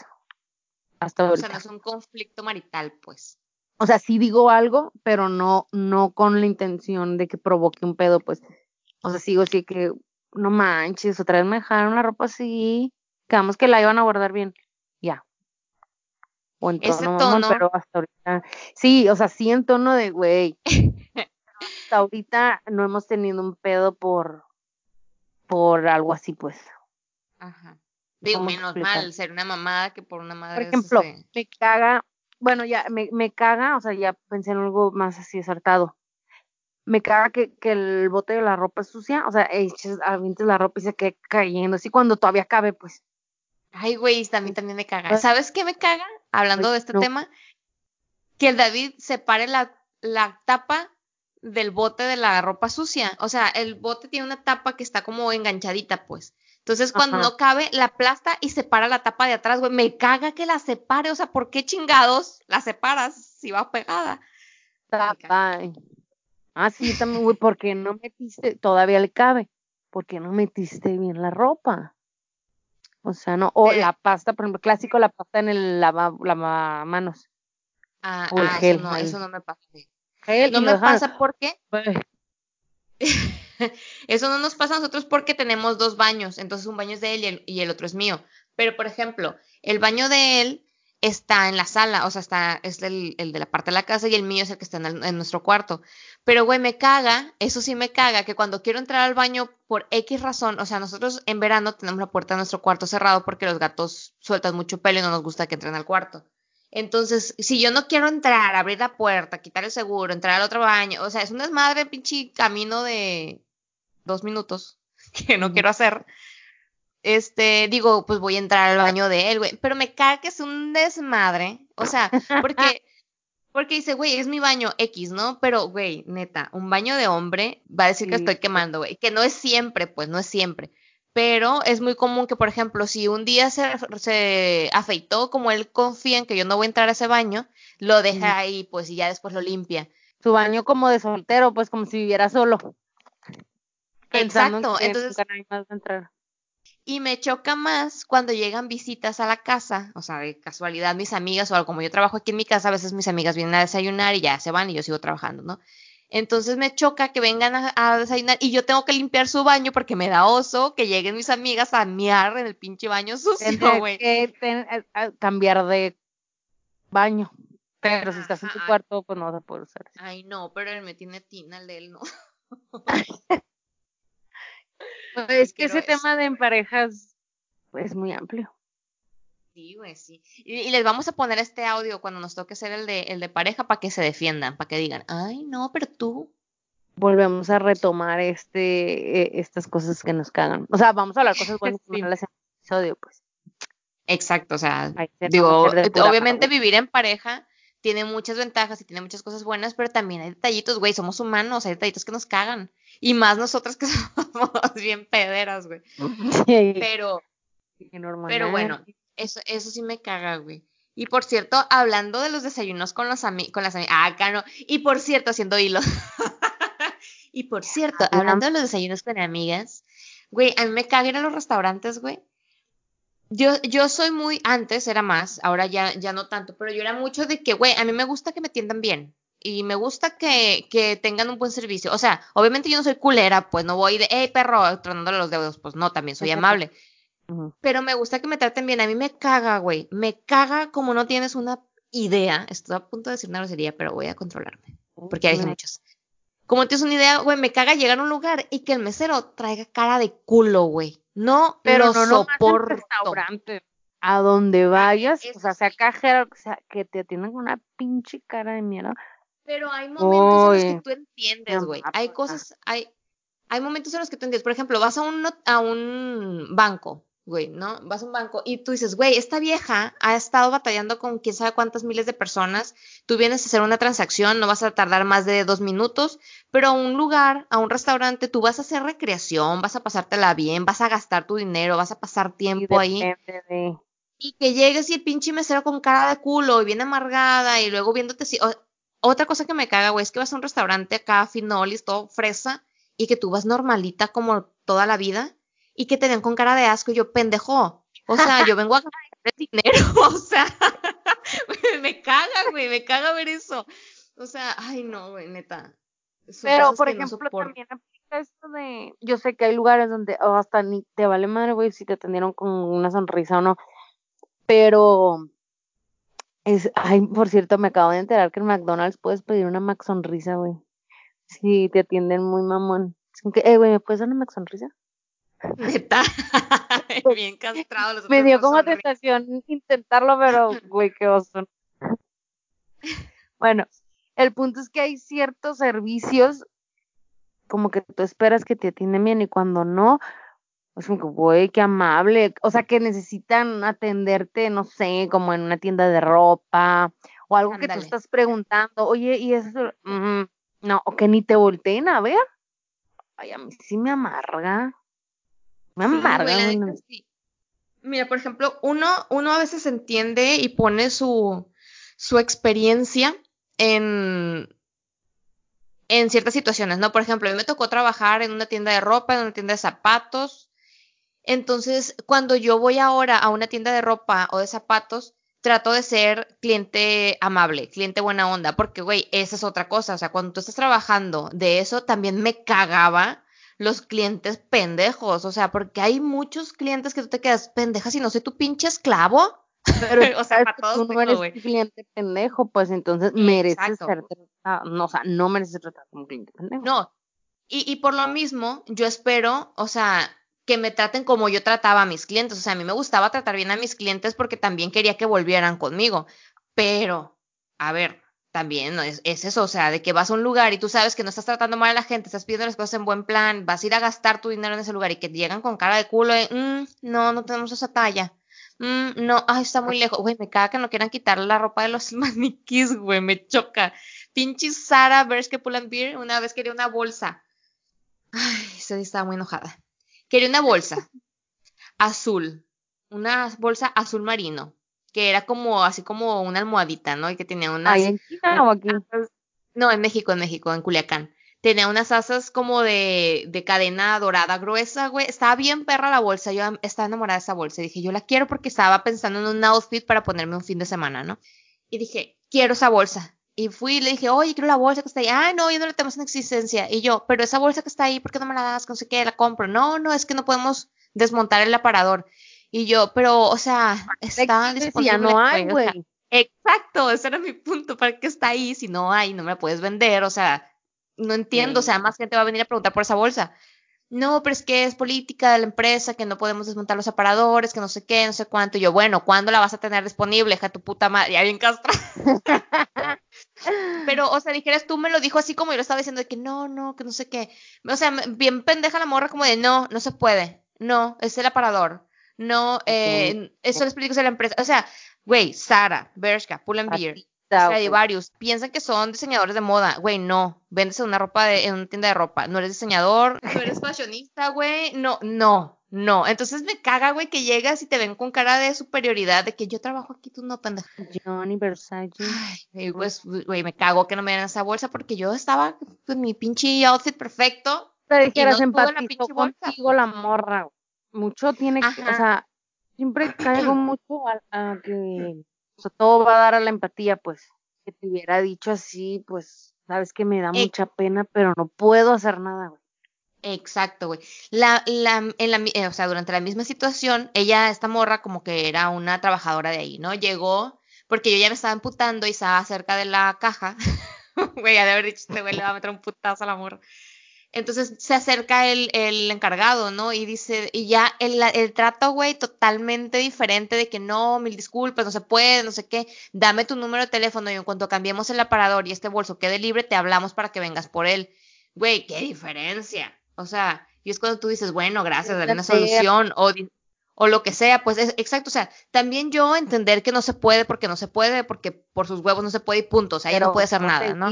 hasta O ahorita. sea, no es un conflicto marital, pues. O sea, sí digo algo, pero no, no con la intención de que provoque un pedo, pues. O sea, sigo así que, no manches, otra vez me dejaron la ropa así, quedamos que la iban a guardar bien, ya. O en Ese tono mamón, tono- pero hasta ahorita, sí, o sea, sí en tono de güey. hasta ahorita no hemos tenido un pedo por, por algo así, pues. Ajá. Digo, ¿Cómo menos explicar? mal ser una mamada que por una madre. Por ejemplo, este, me caga, bueno, ya, me, me caga, o sea, ya pensé en algo más así acertado. Me caga que, que el bote de la ropa es sucia, o sea, eches, avientes la ropa y se quede cayendo, así cuando todavía cabe, pues. Ay, güey, mí también me caga. Pues- ¿Sabes qué me caga? Hablando de este no. tema, que el David separe la, la tapa del bote de la ropa sucia. O sea, el bote tiene una tapa que está como enganchadita, pues. Entonces, cuando Ajá. no cabe, la aplasta y separa la tapa de atrás, güey. Me caga que la separe. O sea, ¿por qué chingados la separas si va pegada? Tapa. Ah, sí, también, güey, ¿por qué no metiste? Todavía le cabe. ¿Por qué no metiste bien la ropa? O sea, no, o Eh. la pasta, por ejemplo, clásico, la pasta en el lava, lavamanos. Ah, O el ah, gel eso no, ahí. eso no me pasa. No me pasa porque güey, Eso no nos pasa a nosotros porque tenemos dos baños, entonces un baño es de él y el, y el otro es mío. Pero, por ejemplo, el baño de él está en la sala, o sea, está, es el, el de la parte de la casa y el mío es el que está en, el- en nuestro cuarto. Pero, güey, me caga, eso sí me caga, que cuando quiero entrar al baño por X razón, o sea, nosotros en verano tenemos la puerta de nuestro cuarto cerrado porque los gatos sueltan mucho pelo y no nos gusta que entren al cuarto. Entonces, si yo no quiero entrar, abrir la puerta, quitar el seguro, entrar al otro baño, o sea, es un desmadre, pinche camino de dos minutos que no quiero hacer. Este, digo, pues voy a entrar al baño de él, güey, pero me caga que es un desmadre, o sea, porque, porque dice, güey, es mi baño X, ¿no? Pero, güey, neta, un baño de hombre va a decir que estoy quemando, güey, que no es siempre, pues, no es siempre. Pero es muy común que, por ejemplo, si un día se, se afeitó, como él confía en que yo no voy a entrar a ese baño, lo deja ahí, pues, y ya después lo limpia. Su baño como de soltero, pues como si viviera solo. En Exacto, entonces más entrar. Y me choca más cuando llegan visitas a la casa, o sea, de casualidad mis amigas, o como yo trabajo aquí en mi casa, a veces mis amigas vienen a desayunar y ya se van y yo sigo trabajando, ¿no? Entonces me choca que vengan a, desayunar y yo tengo que limpiar su baño porque me da oso que lleguen mis amigas a miar en el pinche baño sucio, güey. que eh, cambiar de baño. Pero si estás en tu cuarto, pues no vas a poder usar. Ay, no, pero él me tiene tina, el de él no. pues es que ese tema de en parejas es muy amplio. Sí, güey, sí. Y, les vamos a poner este audio cuando nos toque ser el de, el de pareja para que se defiendan, para que digan, ay, no, pero tú. Volvemos a retomar este, eh, estas cosas que nos cagan. O sea, vamos a hablar cosas buenas en el episodio, pues. Exacto, o sea, digo, obviamente vivir en pareja tiene muchas ventajas y tiene muchas cosas buenas, pero también hay detallitos, güey, somos humanos, hay detallitos que nos cagan. Y más nosotras que somos bien pederas, güey. Pero, pero bueno, eso, eso sí me caga, güey. Y por cierto, hablando de los desayunos con, los con las amigas. Ah, acá no. Y por cierto, haciendo hilos. y por cierto, hablando de los desayunos con amigas, güey, a mí me caga ir a los restaurantes, güey. Yo, yo soy muy, antes era más, ahora ya, ya no tanto, pero yo era mucho de que, güey, a mí me gusta que me atiendan bien. Y me gusta que, que tengan un buen servicio. O sea, obviamente yo no soy culera, pues no voy de, hey perro, tronándole los dedos. Pues no, también soy amable. Pero me gusta que me traten bien. A mí me caga, güey. Me caga como no tienes una idea. Estoy a punto de decir una grosería, pero voy a controlarme. Porque dije muchos. Como tienes una idea, güey, me caga llegar a un lugar y que el mesero traiga cara de culo, güey. No pero lo no soporto. restaurante. A donde vayas, o sea, sea cajero, o sea, que te atiendan con una pinche cara de mierda. Pero hay momentos en los que tú entiendes, güey. Hay cosas, hay, hay momentos en los que tú entiendes. Por ejemplo, vas a un, a un banco güey, ¿no? Vas a un banco y tú dices, güey, esta vieja ha estado batallando con quién sabe cuántas miles de personas, tú vienes a hacer una transacción, no vas a tardar más de dos minutos, pero a un lugar, a un restaurante, tú vas a hacer recreación, vas a pasártela bien, vas a gastar tu dinero, vas a pasar tiempo ahí. Y que llegues y el pinche mesero con cara de culo y bien amargada y luego viéndote si... otra cosa que me caga, güey, es que vas a un restaurante acá, finolis, todo fresa, y que tú vas normalita como toda la vida y que te ven con cara de asco y yo, pendejo, o sea, yo vengo a ganar dinero, o sea, me caga, güey, me caga ver eso. O sea, ay no, güey, neta. Pero, por ejemplo, también aplica esto de, yo sé que hay lugares donde hasta ni te vale madre, güey, si te atendieron con una sonrisa o no, pero es, ay, por cierto, me acabo de enterar que en McDonald's puedes pedir una Mac sonrisa, güey. Si te atienden muy mamón. eh, güey, ¿me puedes dar una Mac sonrisa? Neta, bien castrado. Los Me dio como tentación intentarlo, pero güey, qué oso. Bueno, el punto es que hay ciertos servicios como que tú esperas que te atienden bien y cuando no, es como que, güey, qué amable. O sea, que necesitan atenderte, no sé, como en una tienda de ropa o algo que tú estás preguntando, oye, y eso, no, o que ni te volteen a ver. Ay, a mí sí me amarga. Mira, por ejemplo, uno, uno a veces entiende y pone su, su experiencia en, en ciertas situaciones, ¿no? Por ejemplo, a mí me tocó trabajar en una tienda de ropa, en una tienda de zapatos. Entonces, cuando yo voy ahora a una tienda de ropa o de zapatos, trato de ser cliente amable, cliente buena onda, porque, güey, esa es otra cosa. O sea, cuando tú estás trabajando de eso, también me cagaba los clientes pendejos, o sea, porque hay muchos clientes que tú te quedas pendejas y no sé tu pinche esclavo. Pero, o sea, para todos tú no eres cliente pendejo, pues entonces mereces ser tratado, no, o sea, no mereces ser tratado como cliente pendejo. No, y, y por lo mismo, yo espero, o sea, que me traten como yo trataba a mis clientes, o sea, a mí me gustaba tratar bien a mis clientes porque también quería que volvieran conmigo, pero, a ver, también ¿no? es, es, eso, o sea, de que vas a un lugar y tú sabes que no estás tratando mal a la gente, estás pidiendo las cosas en buen plan, vas a ir a gastar tu dinero en ese lugar y que llegan con cara de culo de, mm, no, no tenemos esa talla. Mm, no, ay, está muy lejos. Güey, me caga que no quieran quitar la ropa de los maniquís, güey, me choca. Pinche Sara Berske Beer una vez quería una bolsa. Ay, ese estaba muy enojada. Quería una bolsa azul, una bolsa azul marino que era como así como una almohadita, ¿no? Y que tenía una... ¿Ahí en China o aquí? No, en México, en México, en Culiacán. Tenía unas asas como de, de cadena dorada gruesa, güey. Estaba bien perra la bolsa. Yo estaba enamorada de esa bolsa. Y dije, yo la quiero porque estaba pensando en un outfit para ponerme un fin de semana, ¿no? Y dije, quiero esa bolsa. Y fui y le dije, oye, quiero la bolsa que está ahí. Ah, no, yo no la tenemos en existencia. Y yo, pero esa bolsa que está ahí, ¿por qué no me la das? No sé qué, la compro. No, no, es que no podemos desmontar el aparador. Y yo, pero, o sea, está disponible. Ya no hay, güey. exacto, ese era mi punto. ¿Para qué está ahí? Si no hay, no me la puedes vender. O sea, no entiendo. O sea, más gente va a venir a preguntar por esa bolsa. No, pero es que es política de la empresa, que no podemos desmontar los aparadores, que no sé qué, no sé cuánto. Y yo, bueno, ¿cuándo la vas a tener disponible, hija tu puta madre? Ya bien castra. pero, o sea, dijeras, tú me lo dijo así como yo lo estaba diciendo, de que no, no, que no sé qué. O sea, bien pendeja la morra, como de no, no se puede. No, es el aparador. No, eh, eso les explico a la empresa. O sea, güey, Sara, Bershka, Pull and Beer, varios piensan que son diseñadores de moda. Güey, no. Vendes una ropa de, en una tienda de ropa. No eres diseñador, no eres fashionista, güey. No, no, no. Entonces me caga, güey, que llegas y te ven con cara de superioridad de que yo trabajo aquí, tú no, pendeja. Johnny Versace. Ay, pues, güey, me cago que no me den esa bolsa porque yo estaba con mi pinche outfit perfecto. Te dijeras, no contigo la morra, mucho tiene que, o sea, siempre caigo mucho a, que o sea, todo va a dar a la empatía, pues, que te hubiera dicho así, pues, sabes que me da mucha pena, pero no puedo hacer nada, güey. Exacto, güey. La, la, en la, eh, o sea, durante la misma situación, ella, esta morra, como que era una trabajadora de ahí, ¿no? Llegó, porque yo ya me estaba emputando y estaba cerca de la caja. Güey, ya de haber dicho, este güey le va a meter un putazo a la morra. Entonces se acerca el, el, encargado, ¿no? Y dice, y ya el, el trato, güey, totalmente diferente de que no, mil disculpas, no se puede, no sé qué, dame tu número de teléfono y en cuanto cambiemos el aparador y este bolso quede libre, te hablamos para que vengas por él. Güey, qué diferencia. O sea, y es cuando tú dices, bueno, gracias, dale una solución o, o lo que sea, pues es, exacto, o sea, también yo entender que no se puede porque no se puede, porque por sus huevos no se puede y punto, o sea, ahí no puede hacer nada, ¿no?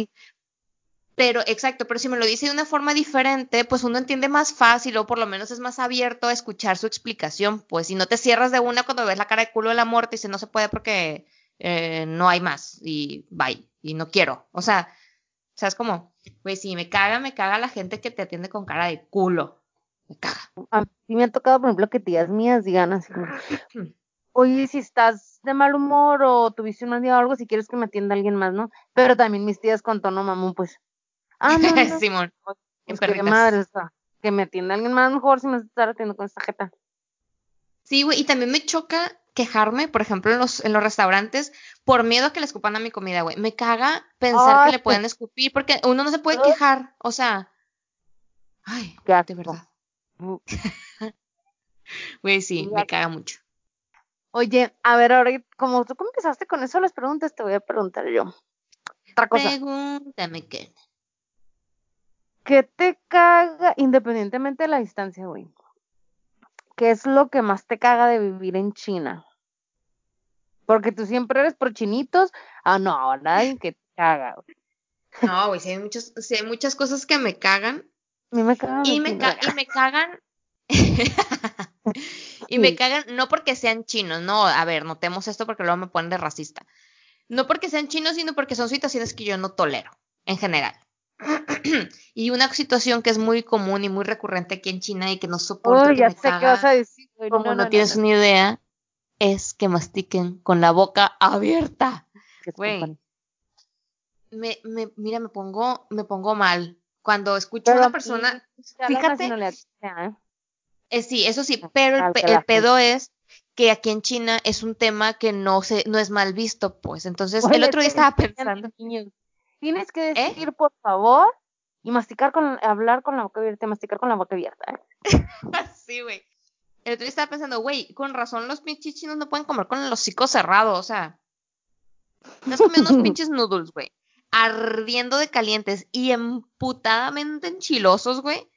Pero, exacto, pero si me lo dice de una forma diferente, pues uno entiende más fácil o por lo menos es más abierto a escuchar su explicación, pues si no te cierras de una cuando ves la cara de culo de la muerte y dices no se puede porque eh, no hay más y bye, y no quiero. O sea, o sea, es como, pues si me caga, me caga la gente que te atiende con cara de culo. Me caga. A mí me ha tocado, por ejemplo, que tías mías digan así como, oye, si estás de mal humor o tuviste un mal día o algo, si quieres que me atienda alguien más, ¿no? Pero también mis tías con tono mamón, pues, Ah, no, Simón. Pues que madre, que me atienda alguien más mejor si me está atendiendo con esta jeta. Sí, güey, y también me choca quejarme, por ejemplo, en los, en los restaurantes, por miedo a que le escupan a mi comida, güey. Me caga pensar que le pueden escupir, porque uno no se puede quejar, o sea. Ay, de verdad. Güey, sí, me caga mucho. Oye, a ver, ahora, como tú empezaste con eso las preguntas, te voy a preguntar yo. Otra cosa. Pregúntame qué. ¿Qué te caga, independientemente de la distancia, güey? ¿Qué es lo que más te caga de vivir en China? Porque tú siempre eres por chinitos. Ah, no, ahora hay que te caga, güey. No, güey, si hay, muchos, si hay muchas cosas que me cagan. A mí me cagan. Y me, y me cagan. y me cagan, no porque sean chinos, no, a ver, notemos esto porque luego me ponen de racista. No porque sean chinos, sino porque son situaciones que yo no tolero, en general. y una situación que es muy común y muy recurrente aquí en China y que no soporto que ya sé qué vas a decir. como no, tienes una idea, es que mastiquen con la boca abierta. Güey. Me, me, mira, me pongo, me pongo mal. Cuando escucho a una persona, fíjate, ¿eh? eh, sí, eso sí, pero el, pedo es que aquí en China es un tema que no se, no es mal visto, pues. Entonces, el otro día estaba pensando. Tienes que ¿Eh? decir, por favor, y masticar con, hablar con la boca abierta, masticar con la boca abierta. ¿eh? sí, güey. El otro día estaba pensando, güey, con razón los pinches chinos no pueden comer con el hocico cerrado, o sea. Estás comiendo unos pinches noodles, güey. Ardiendo de calientes y emputadamente enchilosos, güey.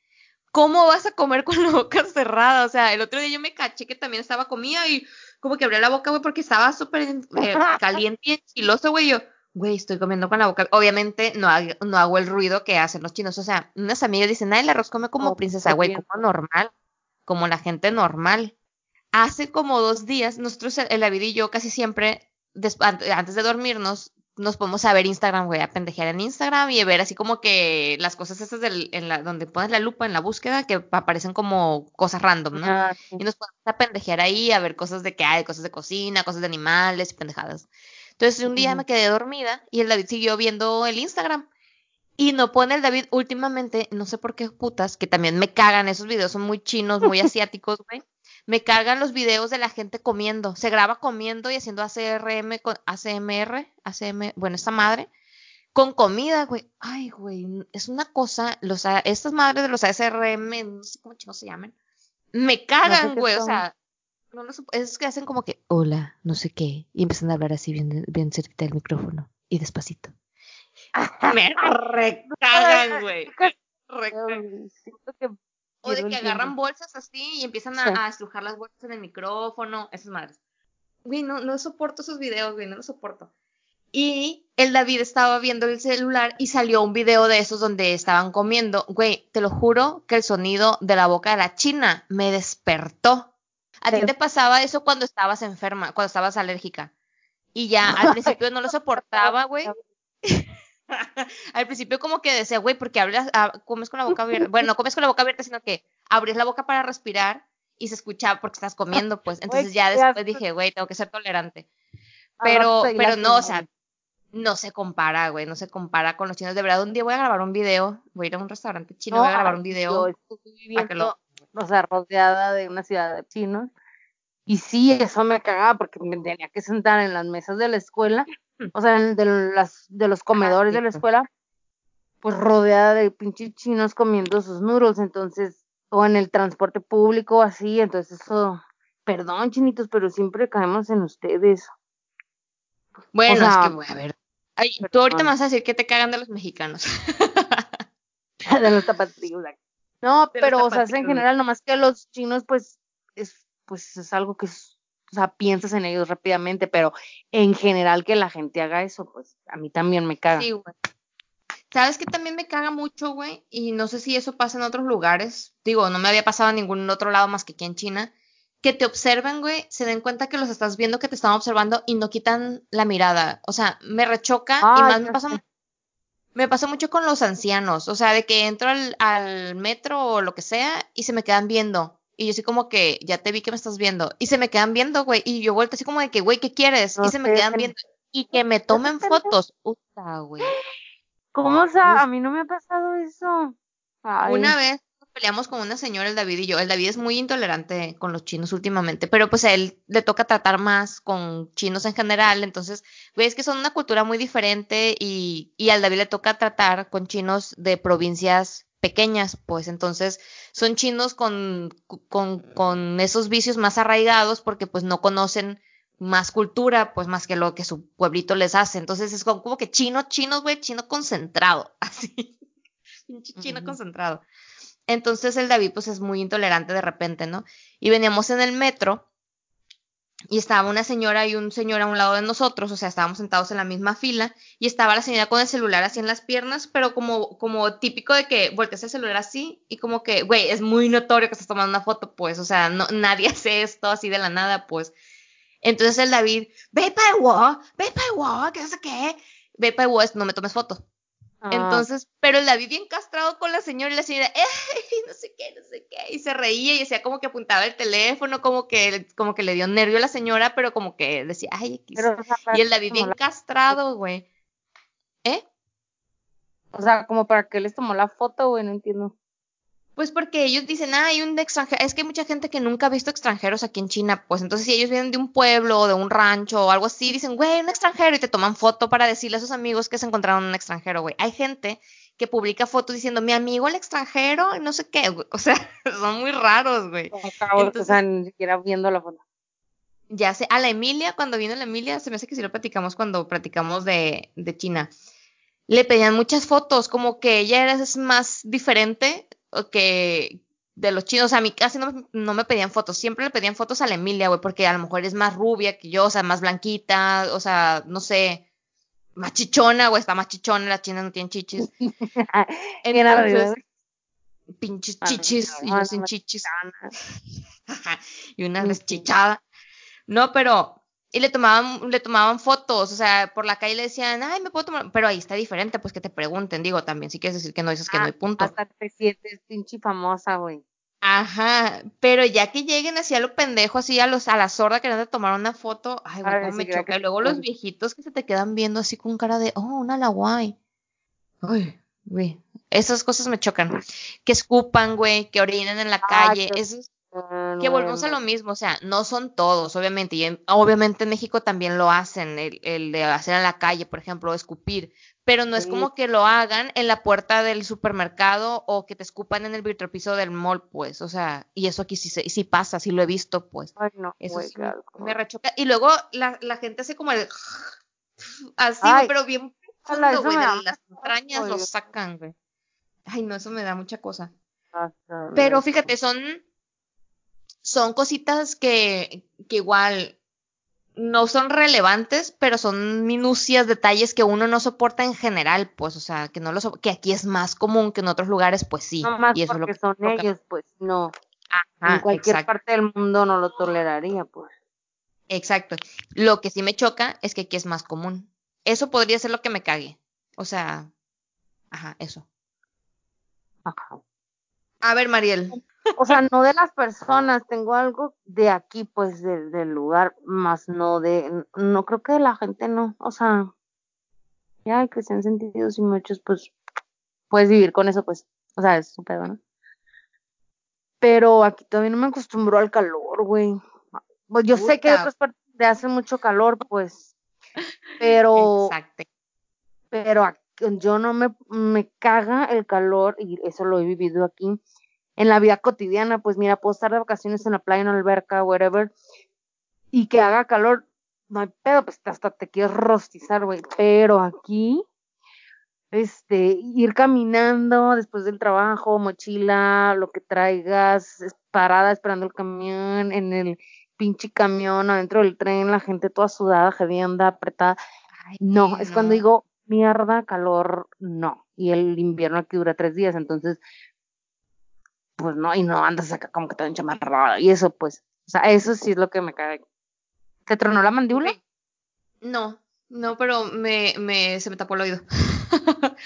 ¿Cómo vas a comer con la boca cerrada? O sea, el otro día yo me caché que también estaba comida y como que abría la boca, güey, porque estaba súper eh, caliente y enchiloso, güey. Yo, güey, estoy comiendo con la boca. Obviamente no, hago, no hago el ruido que hacen los chinos. O sea, unas amigas dicen, ay, el arroz come como princesa, güey, como normal, como la gente normal. Hace como dos días, nosotros, el David y yo, casi siempre, antes de dormirnos, nos podemos a ver Instagram, güey, a pendejear en Instagram y a ver así como que las cosas esas del, en la, donde pones la lupa en la búsqueda que aparecen como cosas random, ¿no? Ah, sí. Y nos podemos a pendejear ahí, a ver cosas de que hay, cosas de cocina, cosas de animales y pendejadas. Entonces un día Ujú. me quedé dormida y el David siguió viendo el Instagram. Y no pone el David últimamente, no sé por qué putas, que también me cagan esos videos, son muy chinos, muy asiáticos, güey. Me cagan los videos de la gente comiendo. Se graba comiendo y haciendo ACRM con ACMR, ACM, bueno, esta madre, con comida, güey. Ay, güey, es una cosa, los, estas madres de los ACRM, no sé cómo chicos se llaman, me cagan, qué güey, o son. sea, no lo sup- es que hacen como que, hola, no sé qué, y empiezan a hablar así bien, bien cerquita del micrófono y despacito. Me recagan, güey. O de que agarran bolsas así y empiezan a, Sí. a estrujar las bolsas en el micrófono, esas madres. Güey, no, no soporto esos videos, güey, no los soporto. Y el David estaba viendo el celular y salió un video de esos donde estaban comiendo. Güey, te lo juro que el sonido de la boca de la china me despertó. ¿A ti te pasaba eso cuando estabas enferma, cuando estabas alérgica? Y ya al principio no lo soportaba, güey. Al principio como que decía, güey, porque hablas, ah, comes con la boca abierta. Bueno, no comes con la boca abierta, sino que abrías la boca para respirar y se escuchaba porque estás comiendo, pues. Entonces ya después dije, güey, tengo que ser tolerante. Pero, te pero no, o sea, no se compara, güey, no se compara con los chinos. De verdad, un día voy a grabar un video, voy a ir a un restaurante chino, voy a grabar un video Yo viviendo, o sea, rodeada de una ciudad de chinos. Y sí, eso me cagaba porque me tenía que sentar en las mesas de la escuela, o sea, en- de, las, de los comedores de la escuela, pues rodeada de pinches chinos comiendo sus noodles, entonces, o en el transporte público, así, entonces eso, perdón, chinitos, pero siempre caemos en ustedes. Bueno, sea, es que, güey, a ver. Ay, tú ahorita me vas a decir que te cagan de los mexicanos. de los tapatíos. No, pero, o sea, en general, nomás que los chinos, pues, es, pues, es algo que, o sea, piensas en ellos rápidamente, pero en general que la gente haga eso, pues, a mí también me caga. Sí, güey. ¿Sabes que también me caga mucho, güey? Y no sé si eso pasa en otros lugares. Digo, no me había pasado en ningún otro lado más que aquí en China. Que te observen, güey, se den cuenta que los estás viendo, que te están observando y no quitan la mirada. O sea, me rechoca y más me pasa. Me pasa mucho con los ancianos. O sea, de que entro al, al metro o lo que sea y se me quedan viendo. Y yo así como que, ya te vi que me estás viendo. Y se me quedan viendo, güey. Y yo vuelto así como de que, güey, ¿qué quieres? No y se me quedan viendo. Y que me tomen fotos. Puta, güey. ¿Cómo, o sea, Uf. a mí no me ha pasado eso? Ay, Una vez peleamos con una señora, el David y yo. El David es muy intolerante con los chinos últimamente, pero pues a él le toca tratar más con chinos en general. Entonces, güey, es que son una cultura muy diferente y, y al David le toca tratar con chinos de provincias pequeñas, pues entonces son chinos con, con, con esos vicios más arraigados porque pues no conocen más cultura, pues más que lo que su pueblito les hace. Entonces es como, como que chino, chinos, güey, chino concentrado, así. Chino concentrado. Entonces el David pues es muy intolerante de repente, ¿no? Y veníamos en el metro y estaba una señora y un señor a un lado de nosotros, o sea, estábamos sentados en la misma fila y estaba la señora con el celular así en las piernas, pero como, como típico de que volteas el celular así y como que, güey, es muy notorio que estás tomando una foto, pues, o sea, no, nadie hace esto así de la nada, pues. Entonces el David, ve para el wall, ve para el wall, no sé qué, ve para el no me tomes foto. Ah, Entonces, pero el David bien castrado con la señora y la señora, "Ey, no sé qué, no sé qué, y se reía y decía como que apuntaba el teléfono, como que, como que le dio nervio a la señora, pero como que decía, ay, X. pero, o sea, Y el qué David les bien la- castrado, güey. ¿Eh? o sea, como para qué les tomó la foto, güey, no entiendo. Pues porque ellos dicen, ah, hay un extranjero, es que hay mucha gente que nunca ha visto extranjeros aquí en China, pues entonces si ellos vienen de un pueblo o de un rancho o algo así, dicen, güey, un extranjero y te toman foto para decirle a sus amigos que se encontraron un extranjero, güey. Hay gente que publica fotos diciendo, mi amigo el extranjero, y no sé qué, güey. O sea, son muy raros, güey. Acabo, o Entonces- sea, ni siquiera viendo la foto. Ya sé, a la Emilia, cuando vino la Emilia, se me hace que sí lo platicamos cuando platicamos de, de China. Le pedían muchas fotos, como que ella era es más diferente o que de los chinos. O sea, a mí casi no, me- no me pedían fotos, siempre le pedían fotos a la Emilia, güey, porque a lo mejor es más rubia que yo, o sea, más blanquita, o sea, no sé, más chichona, güey, está más chichona, las chinas no tienen chichis. Entonces, pinches Ah, chichis, y no, yo sin chichis. Y una deschichada. No, pero y le tomaban, le tomaban fotos, o sea, por la calle le decían, ay, me puedo tomar, pero ahí está diferente, pues que te pregunten, digo, también, si quieres decir que no dices que no hay Ah, punto. Hasta te sientes pinche famosa, güey. Ajá, pero ya que lleguen así a lo pendejo, así a los, a la sorda queriendo tomar una foto, ay, güey, me decir, "Mira choca. Y luego te los pones". viejitos que se te quedan viendo así con cara de, oh, una la guay. Ay, güey, esas cosas me chocan. Que escupan, güey, que orinen en la Ah, calle, eso es Ah, que volvemos a lo mismo, o sea, no son todos, obviamente, y en- obviamente en México también lo hacen, el, el de hacer en la calle, por ejemplo, escupir, pero no es como que lo hagan en la puerta del supermercado o que te escupan en el vitropiso del mall, pues, o sea, y eso aquí sí, sí pasa, sí lo he visto, pues, Ay, no, eso güey, sí qué me, rechoca. Y luego la, la gente hace como el, así, Ay, pero bien profundo, güey, da las entrañas lo sacan, güey. Ay, no, eso me da mucha cosa. Pero fíjate, son, son cositas que, que igual no son relevantes, pero son minucias, detalles que uno no soporta en general, pues, o sea, que no lo so- que aquí es más común que en otros lugares, pues sí. No más y eso es lo porque que son lo que- ellos, pues no. en Ajá, cualquier exacto, parte del mundo no lo toleraría, pues. exacto. Lo que sí me choca es que aquí es más común. Eso podría ser lo que me cague. O sea, ajá, eso. Ajá. A ver, Mariel. O sea, no de las personas, tengo algo de aquí, pues, de- del lugar, más no de, no creo que de la gente no, o sea, ya que sean sentidos y muchos, pues, puedes vivir con eso, pues, o sea, es su pedo, ¿no? Pero aquí todavía no me acostumbro al calor, güey. Pues yo sé que Puta. otras partes donde hace mucho calor, pues, pero, Exacto. pero aquí- yo no me, me caga el calor y eso lo he vivido aquí en la vida cotidiana, pues mira, puedo estar de vacaciones en la playa, en la alberca, whatever, y que haga calor, no hay pedo, pues hasta te quieres rostizar, güey, pero aquí, este, ir caminando después del trabajo, mochila, lo que traigas, parada esperando el camión, en el pinche camión, adentro del tren, la gente toda sudada, hedionda, apretada, Ay, no, es cuando digo, mierda, calor, no, y el invierno aquí dura tres días, entonces, pues no, y no andas acá como que tan chamarrada, y eso, pues, o sea, eso sí es lo que me cae. ¿Te tronó la mandíbula? No, no, pero me, me, se me tapó el oído.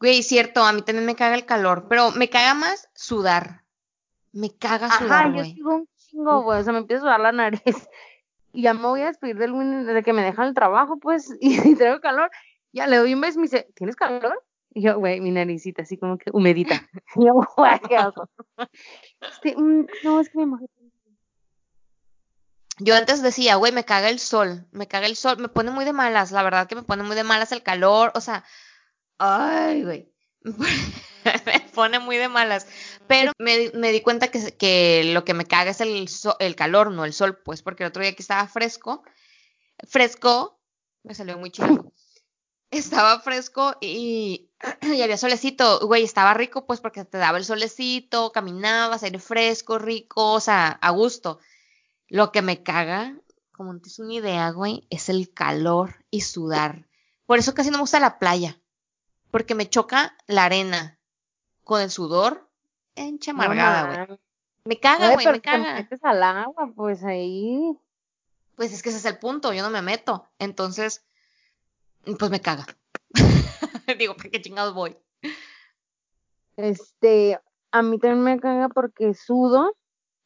Güey, cierto, a mí también me caga el calor, pero me caga más sudar. Me caga Ajá, sudar, yo güey. sigo un chingo, güey, o sea, me empieza a sudar la nariz. Y ya me voy a despedir del de que me dejan el trabajo, pues, y si traigo calor, ya le doy un beso y me dice, ¿tienes calor? Yo, güey, mi naricita así como que humedita. Yo, güey, qué asco. Este, mm, no, es que me mojé. Yo antes decía, güey, me caga el sol, me caga el sol, me pone muy de malas, la verdad que me pone muy de malas el calor, o sea, ay, güey, me pone muy de malas, pero me, di- cuenta que, lo que me caga es el, el calor, no el sol, pues, porque el otro día que estaba fresco, fresco, me salió muy chilango, estaba fresco y, y había solecito, güey, estaba rico, pues, porque te daba el solecito, caminabas, aire fresco, rico, o sea, a gusto. Lo que me caga, como no tienes una idea, güey, es el calor y sudar. Por eso casi no me gusta la playa. Porque me choca la arena con el sudor en chamargada, güey. Me caga, Güey, me te caga. metes al agua, pues ahí. Pues es que ese es el punto, yo no me meto. Entonces, pues me caga. Digo, ¿para qué chingados voy? Este, a mí también me caga porque sudo,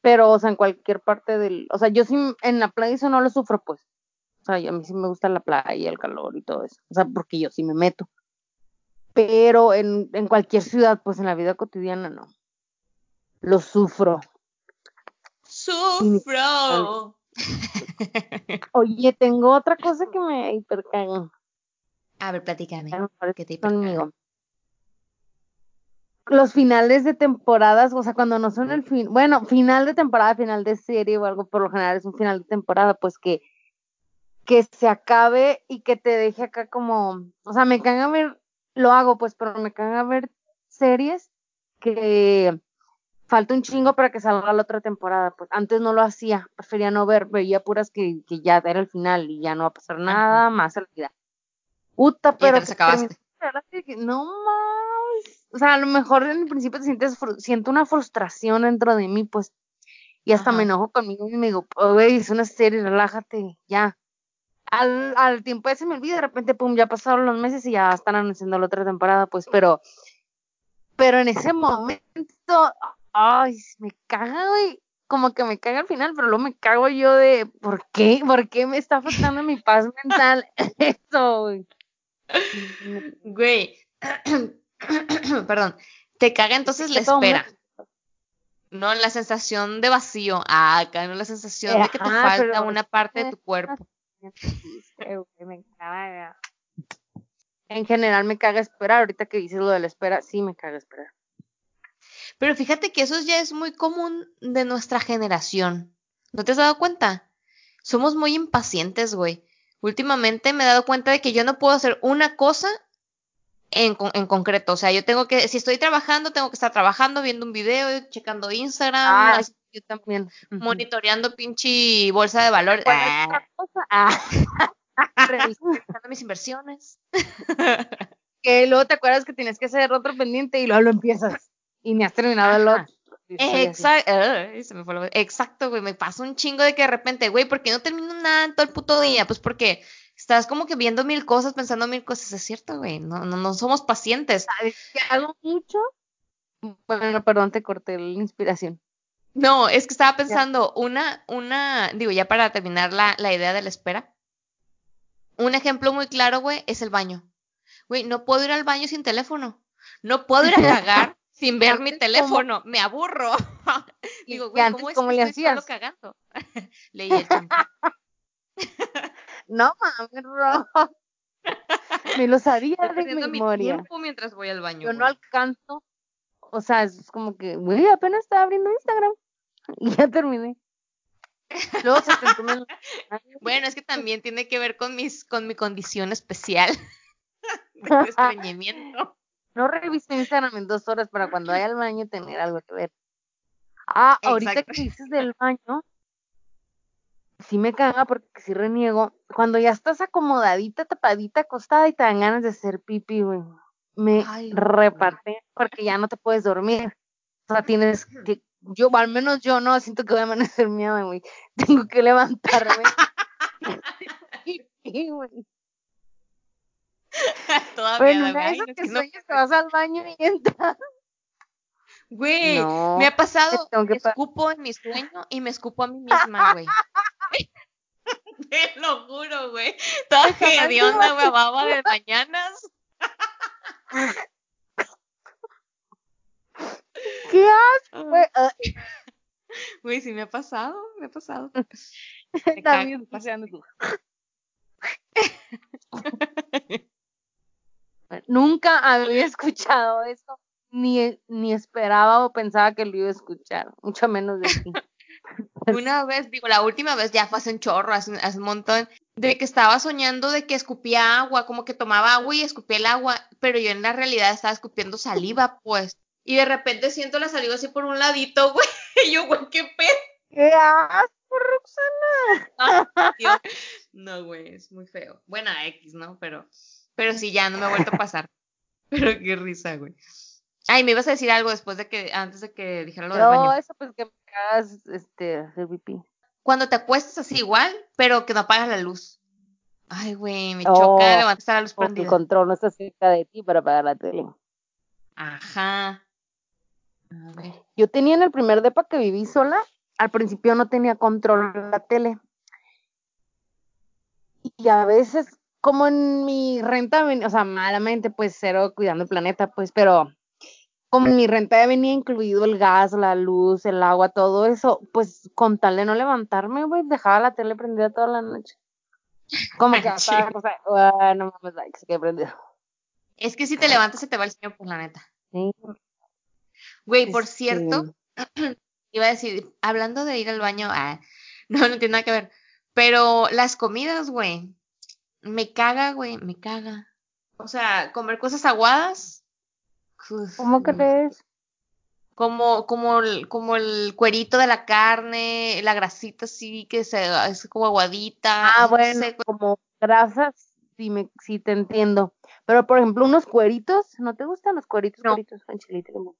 pero, o sea, en cualquier parte del, o sea, yo sí, en la playa eso no lo sufro, pues. O sea, a mí sí me gusta la playa, el calor y todo eso. O sea, porque yo sí me meto. Pero en, en cualquier ciudad, pues en la vida cotidiana no. Lo sufro. Sufro. Oye, tengo otra cosa que me hipercaga. A ver, platícame. Conmigo. Los finales de temporadas, o sea, cuando no son el fin, bueno, final de temporada, final de serie o algo, por lo general es un final de temporada, pues que, que se acabe y que te deje acá como, o sea, me caga ver, lo hago pues, pero me caga ver series que falta un chingo para que salga la otra temporada, pues antes no lo hacía, prefería no ver, veía puras que, que ya era el final y ya no va a pasar nada más al final. Puta, pero acabaste. no más. O sea, a lo mejor en el principio te sientes, siento una frustración dentro de mí, pues. Y hasta Ajá. me enojo conmigo y me digo, "Oh, güey, es una serie, relájate, ya. Al, al tiempo ya se me olvida, de repente, pum, ya pasaron los meses y ya están anunciando la otra temporada, pues, pero, pero en ese momento, ay, me caga, güey, como que me caga al final, pero luego me cago yo de, ¿por qué? ¿Por qué me está afectando mi paz mental eso, güey? Güey. Perdón. Te caga entonces la espera. No la sensación de vacío. Ah, acá no la sensación de que te Ajá, falta una parte de tu cuerpo. Me caga. En general me caga esperar, ahorita que dices lo de la espera, sí me caga esperar. Pero fíjate que eso ya es muy común de nuestra generación. ¿No te has dado cuenta? Somos muy impacientes, güey. Últimamente me he dado cuenta de que yo no puedo hacer una cosa en, en concreto. O sea, yo tengo que, si estoy trabajando, tengo que estar trabajando, viendo un video, checando Instagram, Ah, yo también. Monitoreando pinche bolsa de valores, ¿Cuál es ah? Ah, revisando mis inversiones. que luego te acuerdas que tienes que hacer otro pendiente y luego lo empiezas. Y ni has terminado el otro. Exacto, Exacto, güey, me pasa un chingo de que de repente, güey, ¿por qué no termino nada en todo el puto día? Pues porque estás como que viendo mil cosas, pensando mil cosas, es cierto, güey, no, no, no somos pacientes. ¿Sabes qué hago mucho? Bueno, perdón, te corté la inspiración. No, es que estaba pensando, una, una, digo, ya para terminar la, la idea de la espera, un ejemplo muy claro, güey, es el baño. Güey, no puedo ir al baño sin teléfono. No puedo ir a cagar sin ver mi teléfono. Me aburro. Digo, güey, ¿cómo es ¿cómo que le estoy solo hacías? cagando? Leí el. No mames. Me lo sabía Estoy de perdiendo mi tiempo mientras voy al baño. Yo no alcanzo. O sea, es como que, güey, apenas estaba abriendo Instagram. Y ya terminé. Luego se te entumen- Bueno, es que también tiene que ver con mis, con mi condición especial de estreñimiento. No reviso Instagram en dos horas para cuando vaya al baño tener algo que ver. Ah, ahorita que dices del baño, sí me caga porque sí reniego. Cuando ya estás acomodadita, tapadita, acostada y te dan ganas de hacer pipí, güey. Me Ay, reparte porque ya no te puedes dormir. O sea, tienes que, yo, al menos yo no, siento que voy a amanecer miedo, güey. Tengo que levantarme. Güey. Todavía, Bueno, que que no- sueñas que vas al baño y entras. Güey, No, me ha pasado, me escupo en mi sueño y me escupo a mí misma, güey. Te lo juro, güey. Toda hedionda, güey, baba de mañanas. ¿Qué haces, güey? Ah, Güey, sí me ha pasado, me ha pasado. Me También cago, escuchando tú. Nunca había escuchado eso, ni, ni esperaba o pensaba que lo iba a escuchar, mucho menos de ti. Una vez, digo, la última vez ya fue hace un chorro, hace, hace un montón, de que estaba soñando de que escupía agua, como que tomaba agua y escupía el agua, pero yo en la realidad estaba escupiendo saliva, pues. Y de repente siento la saliva así por un ladito, güey. Y yo, güey, qué pedo. ¿Qué asco, Roxana? Dios. No, güey, es muy feo. Buena X, ¿no? Pero, pero sí, ya no me ha vuelto a pasar. Pero qué risa, güey. Ay, me ibas a decir algo después de que, antes de que dijera lo del No, baño. eso pues que me hagas este, hacer pipí. Cuando te acuestas así igual, pero que no apagas la luz. Ay, güey, me Oh, choca levantar la luz que el prendida. control no está cerca de ti para apagar la tele. Ajá. A ver. Yo tenía en el primer depa que viví sola, al principio no tenía control de la tele. Y a veces, como en mi renta, o sea, malamente, pues cero cuidando el planeta, pues, pero como en mi renta ya venía incluido el gas, la luz, el agua, todo eso, pues con tal de no levantarme, güey, dejaba la tele prendida toda la noche. Como que hasta la cosa, "Ah, no mames, que se quede prendida. Es que si te levantas se te va el sueño por la neta. Sí, Güey, por este, cierto, iba a decir, hablando de ir al baño, ah, no, no tiene nada que ver. Pero las comidas, güey, me caga, güey, me caga. O sea, comer cosas aguadas. uf, ¿Cómo crees? Como, como, el, como el cuerito de la carne, la grasita así que se, es como aguadita. Ah, no bueno, sé, como grasas, sí, me, sí te entiendo. Pero, por ejemplo, unos cueritos, ¿no te gustan los cueritos, No. cueritos con chilito?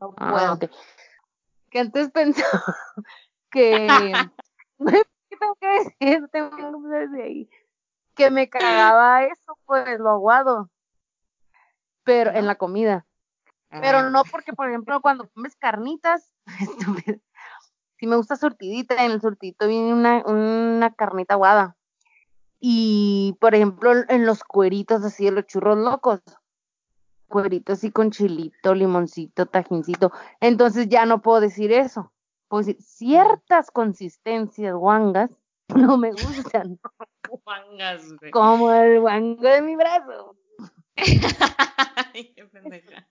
Ah. Que antes pensaba, que, ¿qué tengo que decir? Tengo que decir ahí. Que me cagaba eso, pues, lo aguado. Pero, en la comida. Pero Ah. no porque, por ejemplo, cuando comes carnitas, si me gusta surtidita, en el surtidito viene una, una carnita aguada. Y, por ejemplo, en los cueritos así de los churros locos, cueritos así con chilito, limoncito, tajincito. Entonces ya no puedo decir eso. Decir, ciertas consistencias guangas no me gustan, Guangas, güey. como el guango de mi brazo. Ay, qué pendeja.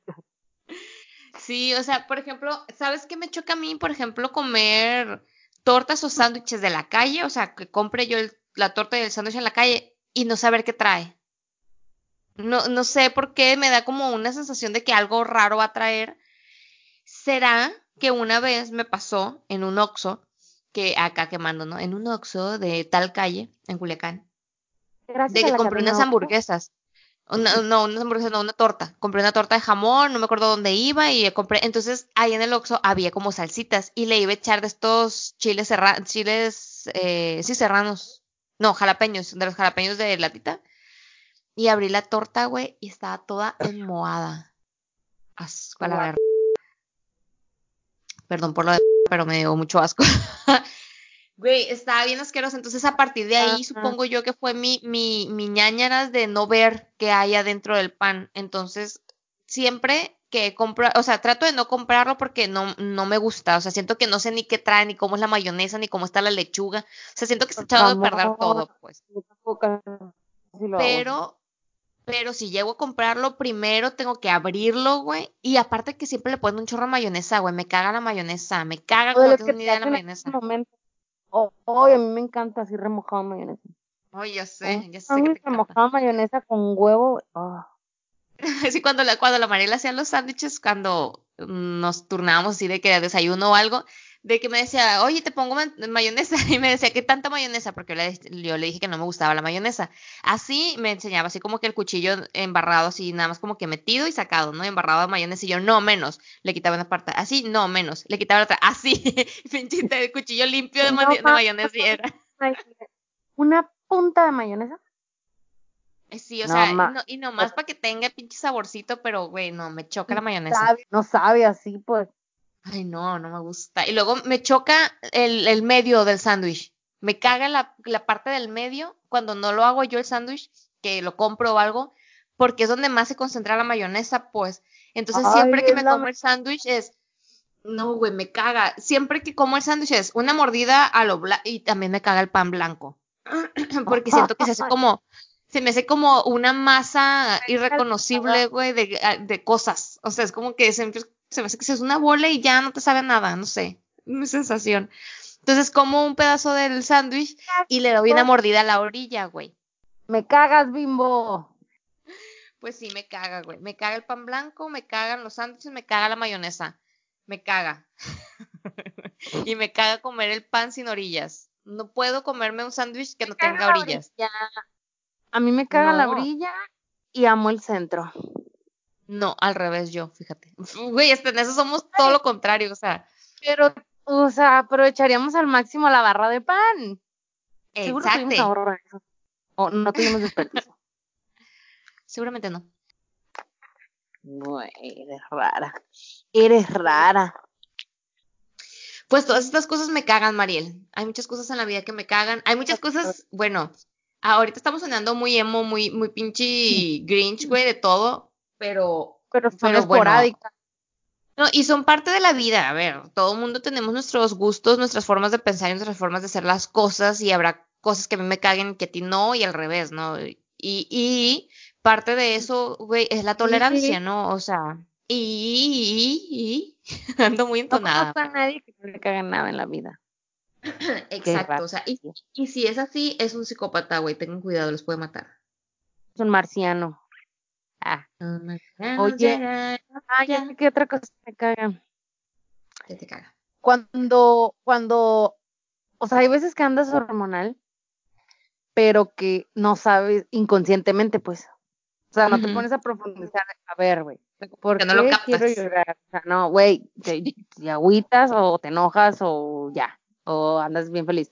Sí, o sea, por ejemplo, ¿sabes qué me choca a mí, por ejemplo, comer tortas o sándwiches de la calle? O sea, que compre yo el- la torta y el sándwich en la calle y no saber qué trae. No, no sé por qué me da como una sensación de que algo raro va a traer. ¿Será que una vez me pasó en un Oxxo, que acá quemando, ¿no? En un Oxxo de tal calle, en Culiacán, Gracias de que compré unas hamburguesas. Una- no, unas hamburguesas, no, una torta. Compré una torta de jamón, no me acuerdo dónde iba y compré. Entonces, ahí en el Oxxo había como salsitas y le iba a echar de estos chiles serranos, chiles, eh, sí, serranos. No, jalapeños, de los jalapeños de latita. Y abrí la torta, güey, y estaba toda enmohada. Asco a la verga. Perdón por lo de pero me dio mucho asco. Güey, estaba bien asqueroso. Entonces, a partir de ahí, Ajá. supongo yo que fue mi, mi, mi ñáñaras de no ver qué hay adentro del pan. Entonces, siempre que compro, o sea, trato de no comprarlo porque no, no me gusta. O sea, siento que no sé ni qué trae, ni cómo es la mayonesa, ni cómo está la lechuga. O sea, siento que está Por echado de perder todo, pues. Pero, pero si llego a comprarlo, primero tengo que abrirlo, güey. Y aparte que siempre le ponen un chorro de mayonesa, güey. Me caga la mayonesa. Me caga como que te idea de la mayonesa. momento. Oh, oh, a mí me encanta así remojado mayonesa. Ay, ya sé, Oh, ya a sé que mí te remojado mayonesa con huevo. oh. Sí, cuando la, cuando la Mariela hacía los sándwiches, cuando nos turnábamos así de que de desayuno o algo, de que me decía, oye, te pongo ma- mayonesa, y me decía, ¿qué tanta mayonesa? Porque yo le, yo le dije que no me gustaba la mayonesa. Así me enseñaba, así como que el cuchillo embarrado, así nada más como que metido y sacado, ¿no? Embarrado de mayonesa, y yo, no, menos. Le quitaba una parte, así, no, menos. Le quitaba la otra, así, pinche el cuchillo limpio de, No de mayonesa y era. Una punta de mayonesa. Eh, Sí, o No, sea, no- y nomás para que tenga pinche saborcito, pero, güey, no, me choca la mayonesa. Sabe- no sabe así, pues. Ay, no, no me gusta. Y luego me choca el, el medio del sándwich. Me caga la, la parte del medio cuando no lo hago yo el sándwich, que lo compro o algo, porque es donde más se concentra la mayonesa, pues. Entonces Ay, siempre que me la como el sándwich es, no, güey, me caga. Siempre que como el sándwich es una mordida a lo blanco y también me caga el pan blanco. Porque siento que se hace como, se me hace como una masa irreconocible, güey, de, de cosas. O sea, es como que siempre se me hace que se es una bola y ya no te sabe nada, no sé. Mi sensación. Entonces como un pedazo del sándwich y le doy una mordida a la orilla, güey. Me cagas, bimbo. Pues sí, me caga, güey. Me caga el pan blanco, me cagan los sándwiches, me caga la mayonesa. Me caga. y me caga comer el pan sin orillas. No puedo comerme un sándwich que no tenga orillas. orilla. A mí me caga la orilla y amo el centro. No, al revés yo, fíjate. Güey, en eso somos todo lo contrario, o sea. Pero, o sea, aprovecharíamos al máximo la barra de pan. Exacto. O no tuvimos desperdicio. Seguramente no. Güey, eres rara. Eres rara. Pues todas estas cosas me cagan, Mariel. Hay muchas cosas en la vida que me cagan. Hay muchas cosas, bueno, ahorita estamos sonando muy emo, muy, muy pinche grinch, güey, de todo, pero, Pero son pero bueno. esporádicas. No, y son parte de la vida. A ver, todo el mundo tenemos nuestros gustos, nuestras formas de pensar y nuestras formas de hacer las cosas, y habrá cosas que a mí me caguen que a ti no, y al revés, ¿no? Y, y parte de eso, güey, es la tolerancia, ¿no? O sea, y, y, y ando muy No entonada. conozco a nadie que no le cague nada en la vida. Exacto, o sea, y, y si es así, es un psicópata, güey, tengan cuidado, los puede matar. Es un marciano. Ah. Oye. Ah, ya sé qué otra cosa me caga. ¿Qué te caga? Cuando, cuando, o sea, hay veces que andas hormonal, pero que no sabes inconscientemente, pues. O sea, no te pones a profundizar, a ver, güey, ¿por Que qué no lo captas. quiero llorar? O sea, no, güey, te, te agüitas o te enojas o ya. o andas bien feliz.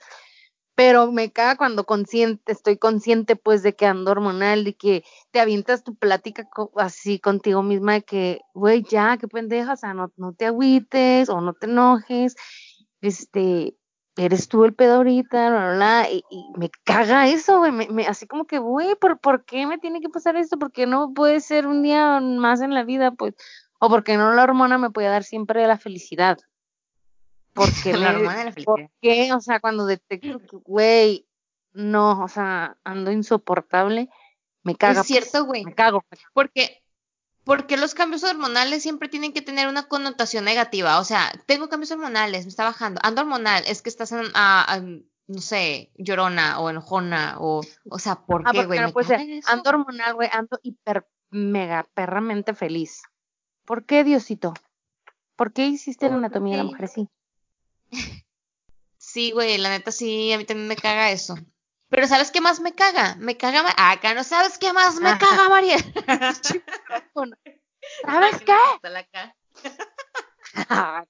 Pero me caga cuando consciente, estoy consciente pues de que ando hormonal, de que te avientas tu plática así contigo misma de que, güey, ya, qué pendeja, o sea, no, no te agüites o no te enojes, este, eres tú el pedo ahorita, bla, bla, bla, y, y, me caga eso, güey, me, me, así como que, güey, ¿por, ¿por qué me tiene que pasar esto? ¿Por qué no puede ser un día más en la vida, pues? O porque no la hormona me puede dar siempre la felicidad. Porque la me, hormona de la felicidad. ¿Por qué? O sea, cuando detecto que, güey, no, o sea, ando insoportable, me caga. Es cierto, pues, güey. me cago. Porque porque los cambios hormonales siempre tienen que tener una connotación negativa. O sea, tengo cambios hormonales, me está bajando. Ando hormonal, es que estás en, ah, ah, no sé, llorona o enojona o, o sea, ¿por Ah, qué, porque güey? no ¿Me puede caga ser. eso? Ando hormonal, güey, ando hiper, mega, perramente feliz. ¿Por qué, Diosito? ¿Por qué hiciste la anatomía de la mujer así? Sí, güey, la neta sí, a mí también me caga eso. Pero ¿sabes qué más me caga? Me caga... Ah, acá no sabes qué más me Ajá. caga, María. ¿Sabes qué? Ah,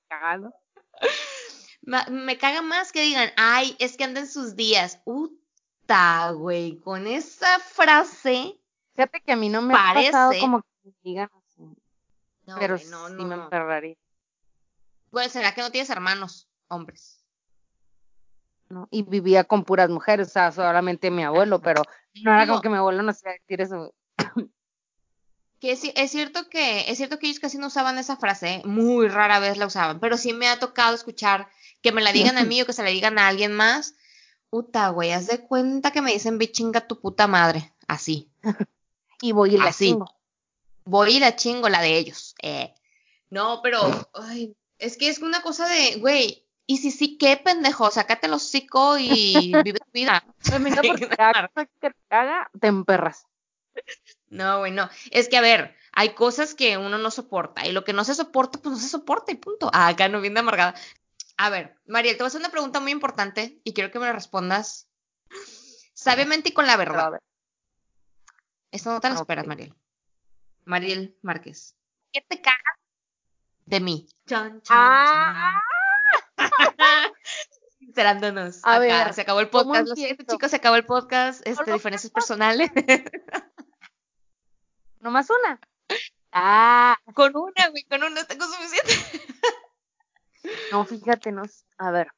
Me caga más que digan, ay, es que anda en sus días. Uta, güey, con esa frase. Fíjate que a mí no me ha pasado Parece- como que me digan así, No, pero güey, no, sí no, me no. emperraría. Bueno, ¿será que no tienes hermanos, hombres? ¿no? Y vivía con puras mujeres, o sea, solamente mi abuelo, pero no era como que mi abuelo no sabía decir eso. Que es, es cierto que es cierto que ellos casi no usaban esa frase, muy rara vez la usaban, pero sí me ha tocado escuchar que me la digan a mí o que se la digan a alguien más. Puta, güey, haz de cuenta que me dicen ve chinga tu puta madre, así. Y voy y la Así. chingo. Voy y la chingo la de ellos. Eh. No, pero ay, es que es una cosa de, güey, y si sí, qué pendejo, sácate el hocico y vive tu vida. A mí no, porque cada cosa que te haga, te emperras. No, güey, no. Es que, a ver, hay cosas que uno no soporta y lo que no se soporta, pues no se soporta y punto. Ah, acá no viene amargada. A ver, Mariel, te voy a hacer una pregunta muy importante y quiero que me la respondas sabiamente y con la verdad. ver, Esto no te lo Ok. esperas, Mariel. Mariel Márquez. ¿Qué te caga de mí? Chan, chan, Ah. Sincerándonos. A Acá, ver, se acabó el ¿cómo podcast. Lo siento, chicos, se acabó el podcast. Este, diferencias personales. nomás una. Ah, con una, güey, con una tengo suficiente. no, fíjate, no. A ver.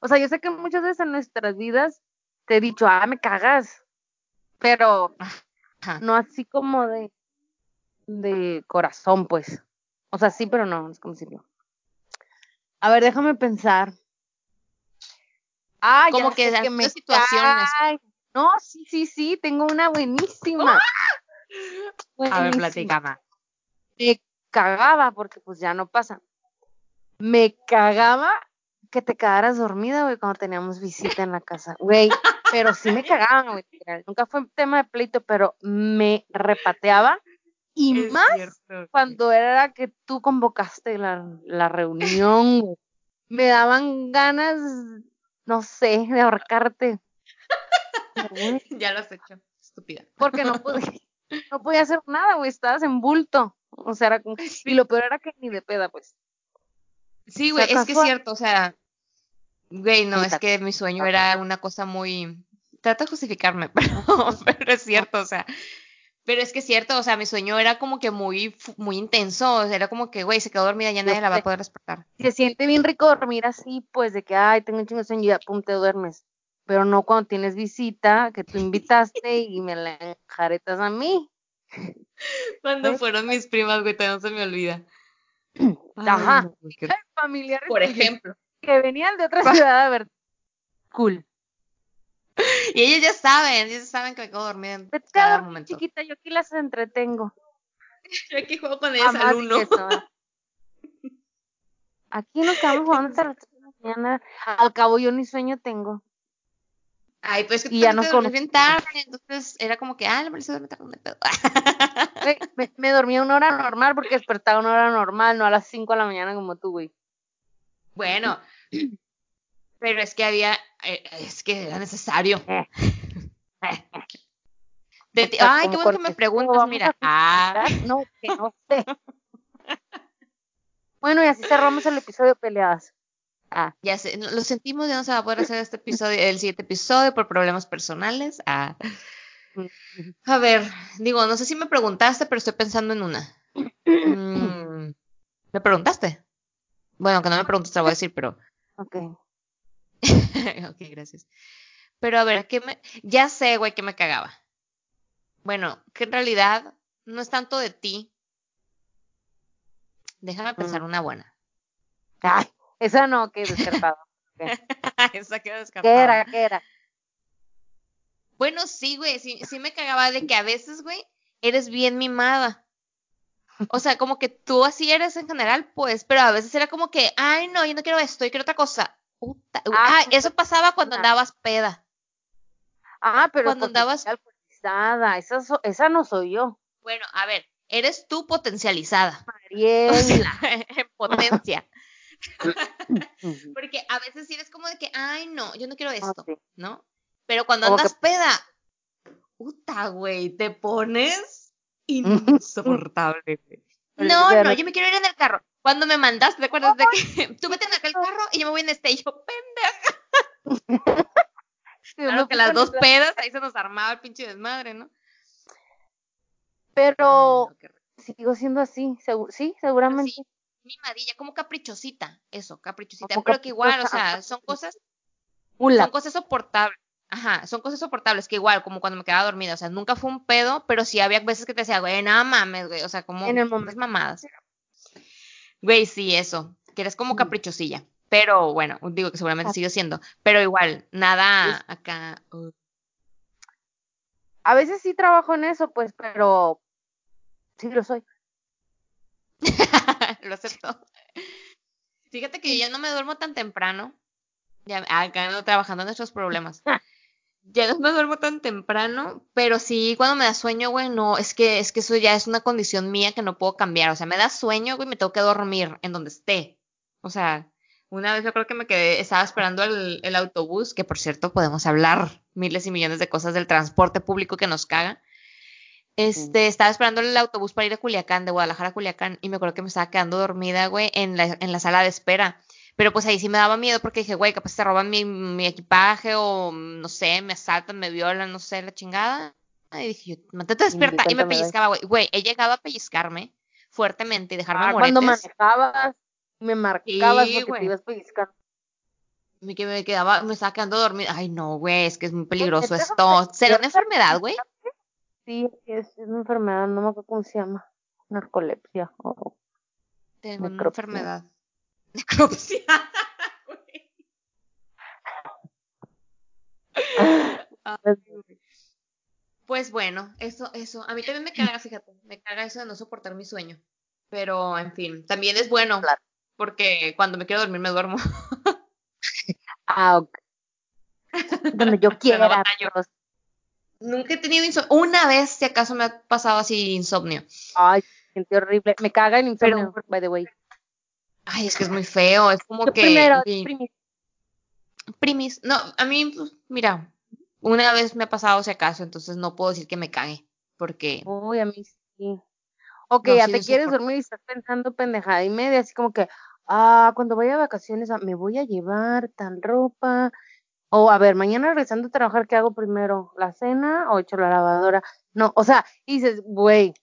O sea, yo sé que muchas veces en nuestras vidas te he dicho, ah, me cagas. Pero Ajá. no así como de, de corazón, pues. O sea, sí, pero no, no es como decirlo. A ver, déjame pensar. Ah, Como ya que sé me situaciones. cae. No, sí, sí, sí, tengo una buenísima. A ver, Buenísima. platica más. Me cagaba, porque pues ya no pasa. Me cagaba que te quedaras dormida, güey, cuando teníamos visita en la casa. Güey, pero sí me cagaba, güey. Nunca fue un tema de pleito, pero me repateaba. Y Es más cierto. cuando era que tú convocaste la, la reunión. Me daban ganas, no sé, de ahorcarte. Ya lo has hecho, estúpida. porque no podía, no podía hacer nada, güey, estabas en bulto. O sea, era como, y lo peor era que ni de peda, pues. Sí, O sea, güey, es que es cierto, o sea, güey, no, es que mi sueño era una cosa muy... Trata de justificarme, pero, pero es cierto, o sea, pero es que es cierto, o sea, mi sueño era como que muy, muy intenso, o sea, era como que, güey, se quedó dormida, ya nadie la va a poder despertar. Se siente bien rico dormir así, pues, de que, ay, tengo un chingo de sueño y ya, pum, te duermes. Pero no cuando tienes visita, que tú invitaste y me la enjaretas a mí. Cuando ¿Ves? fueron mis primas, güey, todavía no se me olvida. Ajá. Ay, Familiares Por ejemplo. que venían de otra ciudad a ver. Cool. Y ellos ya saben, ellos saben que me quedo dormida en Vete a cada dormir, momento. chiquita, yo aquí las entretengo. Yo aquí juego con ellas al uno. Aquí nos quedamos jugando hasta las 3 de la mañana. Al cabo yo ni sueño tengo. Ay, pues que Y ya nos te dormís bien tarde, entonces era como que, ah, la Marisa duerme tarde, pedo. Me, me dormía una hora normal porque despertaba una hora normal, no a las 5 de la mañana como tú, güey. Bueno, pero es que había, eh, es que era necesario. Eh. De ay, qué bueno que me preguntas, mira. Ah, No, que no sé. Bueno, y así cerramos el episodio peleadas. Ah. Ya sé, lo sentimos, ya no se va a poder hacer este episodio, el siguiente episodio por problemas personales. Ah. A ver, digo, no sé si me preguntaste, pero estoy pensando en una. Mm, ¿Me preguntaste? Bueno, que no me preguntaste, te lo voy a decir, pero. Ok. ok, gracias. Pero a ver, ¿qué me... ya sé, güey, que me cagaba. Bueno, que en realidad no es tanto de ti. Déjame pensar una buena. Ay, esa no, que descartado. esa quedó descartada. ¿Qué era? ¿Qué era? Bueno, sí, güey, sí, sí me cagaba de que a veces, güey, eres bien mimada. O sea, como que tú así eres en general, pues, pero a veces era como que, ay, no, yo no quiero esto, yo quiero otra cosa. Puta. Ah, eso pasaba cuando andabas peda. Ah, pero Cuando andabas- potencializada, esa, so- esa no soy yo. Bueno, a ver, eres tú potencializada. Mariela. O sea, en potencia. Porque a veces sí eres como de que, ay, no, yo no quiero esto, sí. ¿no? Pero cuando Como que- andas peda, puta, güey, te pones insoportable, güey. No, no- yo me quiero ir en el carro. Cuando me mandaste, ¿te acuerdas de que tú vete en aquel carro y yo me voy en este? Y yo, pendeja. Claro que las dos pedas, ahí se nos armaba el pinche desmadre, ¿no? Pero rico. sigo siendo así, sí, seguramente. Sí, mimadilla, como caprichosita, eso, caprichosita. Como pero que igual, o sea, son cosas Mula. son cosas soportables. Ajá, son cosas soportables, que igual, como cuando me quedaba dormida, o sea, nunca fue un pedo, pero sí había veces que te decía, güey, nada mames, güey, o sea, como En el momento. mamadas. Güey, sí, eso, que eres como Mm. caprichosilla, pero bueno, digo que seguramente Ah. sigo siendo, pero igual, nada acá. uh, A veces sí trabajo en eso, pues, pero sí lo soy. lo acepto. Fíjate que yo ya no me duermo tan temprano, ya acá ando trabajando en nuestros problemas. Ya no me duermo tan temprano, pero sí cuando me da sueño, güey, no, es que es que eso ya es una condición mía que no puedo cambiar, o sea, me da sueño, güey, me tengo que dormir en donde esté. O sea, una vez yo creo que me quedé, estaba esperando el, el autobús, que por cierto podemos hablar miles y millones de cosas del transporte público que nos caga. Este, estaba esperando el autobús para ir a Culiacán, de Guadalajara a Culiacán, y me acuerdo que me estaba quedando dormida, güey, en la, en la sala de espera. Pero pues ahí sí me daba miedo porque dije, güey, capaz te roban mi, mi equipaje o no sé, me asaltan, me violan, no sé, la chingada. Y dije, yo, mantente despierta. Y me pellizcaba, güey. Güey, he llegado a pellizcarme fuertemente y dejarme Ah, cuando moretes. manejabas, me marcabas Sí, porque te ibas pellizcando. Me, que me quedaba, me estaba quedando dormida. Ay, no, güey, es que es muy peligroso ¿neta? esto. ¿Será una enfermedad, güey? Sí, es, es una enfermedad, no me acuerdo cómo se llama. Narcolepsia. o- Tengo una enfermedad. Necropsia. güey. Ay, güey. Pues bueno, eso, eso. A mí también me caga, fíjate, me caga eso de no soportar mi sueño. Pero, en fin, también es bueno, Claro. porque cuando me quiero dormir me duermo. Ah, ok. Donde yo quiera. Rosa. Nunca he tenido insomnio. Una vez, si acaso, me ha pasado así insomnio. Ay, siente horrible. Me caga el insomnio, Pero- by the way. Ay, es que es muy feo. Es como Yo que. primero, y- primis. primis. No, a mí, pues, mira, una vez me ha pasado si acaso, entonces no puedo decir que me cague. Porque. Uy, a mí sí. Ok, No, ya sí, te quieres soporto. dormir y estás pensando pendejada y media, así como que, ah, cuando vaya a vacaciones, ah, me voy a llevar tal ropa. O a ver, mañana regresando a trabajar, ¿qué hago primero? ¿La cena o echo la lavadora? No, o sea, y dices, güey,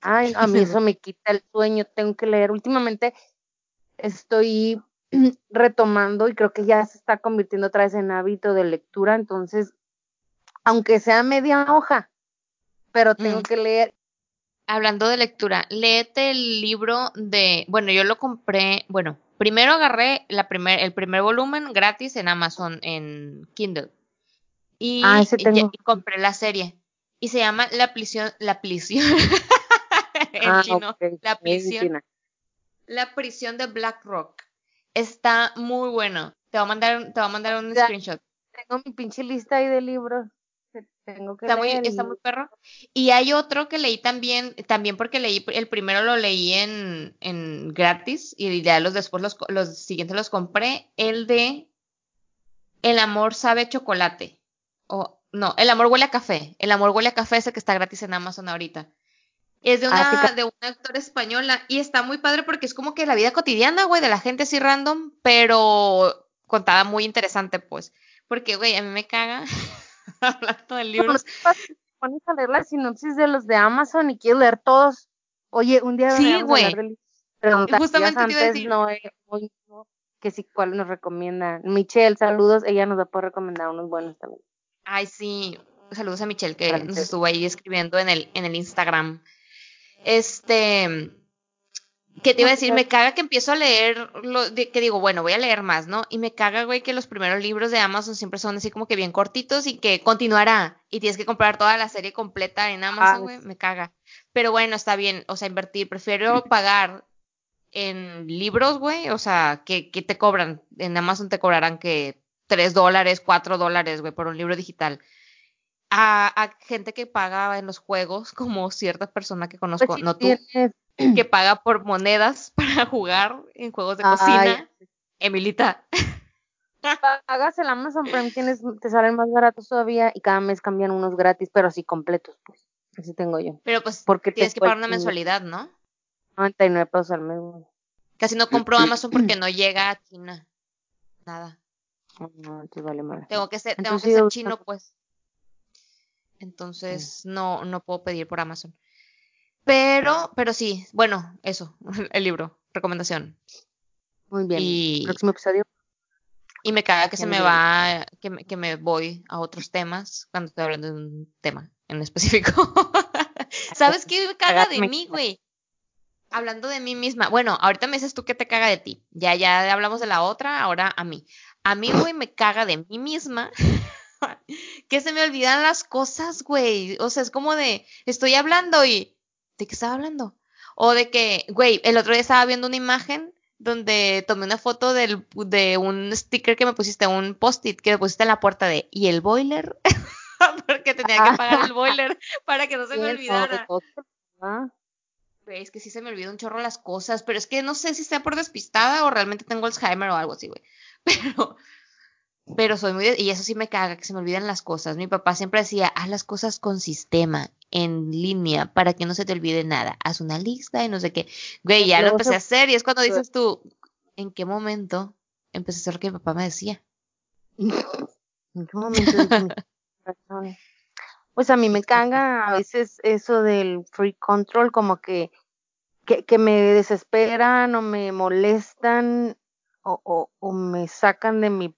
ay, a mí eso me quita el sueño, tengo que leer. Últimamente estoy retomando y creo que ya se está convirtiendo otra vez en hábito de lectura, entonces, aunque sea media hoja, pero tengo Mm. que leer. Hablando de lectura, léete el libro de, bueno, yo lo compré, bueno, primero agarré la primer, el primer volumen gratis en Amazon en Kindle y, Ah, ese tengo. y compré la serie y se llama La prisión, la prisión, en Ah, chino, ok, La prisión. La prisión de Black Rock. Está muy bueno. Te voy a mandar, te voy a mandar un Ya. screenshot. Tengo mi pinche lista ahí de libros que tengo que Está muy, leer. está y- muy perro. Y hay otro que leí también, también porque leí, el primero lo leí en, en gratis y ya los después los, los siguientes los compré. El de El amor sabe chocolate. O, no, El amor huele a café. El amor huele a café es el que está gratis en Amazon ahorita. Es de Ah, una, sí, de una actora española y está muy padre porque es como que la vida cotidiana, güey, de la gente así random, pero contada muy interesante, pues. Porque, güey, a mí me caga hablando de libros. pones a leer la sinopsis de los de Amazon y quieres leer todos. Oye, un día Sí, güey. Justamente te iba a antes, decir. no, eh, hoy no, que si cuál nos recomienda. Michelle, saludos, ella nos va a poder recomendar unos buenos también. Ay, sí. Saludos a Michelle que Para nos estuvo ahí escribiendo en el, en el Instagram. Este, ¿qué te iba a decir? Me caga que empiezo a leer, lo, de- que digo, bueno, voy a leer más, ¿no? Y me caga, güey, que los primeros libros de Amazon siempre son así como que bien cortitos y que continuará. Y tienes que comprar toda la serie completa en Amazon, Ah, güey, me caga. Pero bueno, está bien, o sea, invertir. Prefiero pagar en libros, güey, o sea, que, que te cobran. En Amazon te cobrarán que 3 dólares, 4 dólares, güey, por un libro digital. A, a gente que paga en los juegos, como cierta persona que Pues conozco, si no tú, tienes- que paga por monedas para jugar en juegos de Ay, cocina. Emilita. pagas el Amazon Prime, tienes, te salen más baratos todavía y cada mes cambian unos gratis, pero así completos, pues. Así tengo yo. Pero pues Porque tienes que pagar una mensualidad, ¿no? 99 pesos al mes. güey. Casi no compro Amazon porque no llega a China. Nada. No, te vale madre. Tengo que ser, tengo Entonces, que ser chino, pues. Entonces, no, no puedo pedir por Amazon. Pero, pero sí, bueno, eso, el libro, recomendación. Muy bien. Y- Próximo episodio. Y me caga que se me va, que me, que me voy a otros temas cuando estoy hablando de un tema en específico. ¿Sabes qué me caga de mí, güey? Hablando de mí misma. Bueno, ahorita me dices tú qué te caga de ti. Ya, ya hablamos de la otra, ahora a mí. A mí, güey, me caga de mí misma. que se me olvidan las cosas, güey. O sea, es como de, estoy hablando y, ¿de qué estaba hablando? O de que, güey, el otro día estaba viendo una imagen donde tomé una foto del, de un sticker que me pusiste, un post-it que me pusiste en la puerta de, ¿y el boiler? Porque tenía que apagar el boiler para que no se me olvidara. Güey, es que sí se me olvida un chorro las cosas, pero es que no sé si sea por despistada o realmente tengo Alzheimer o algo así, güey. Pero, pero soy muy... y eso sí me caga, que se me olvidan las cosas. Mi papá siempre decía, haz las cosas con sistema, en línea, para que no se te olvide nada. Haz una lista y no sé qué. Güey, ya lo empecé a hacer y es cuando dices tú, ¿en qué momento empecé a hacer lo que mi papá me decía? ¿En qué momento? Pues a mí me caga a veces eso del free control, como que, que, que me desesperan o me molestan o, o, o me sacan de mi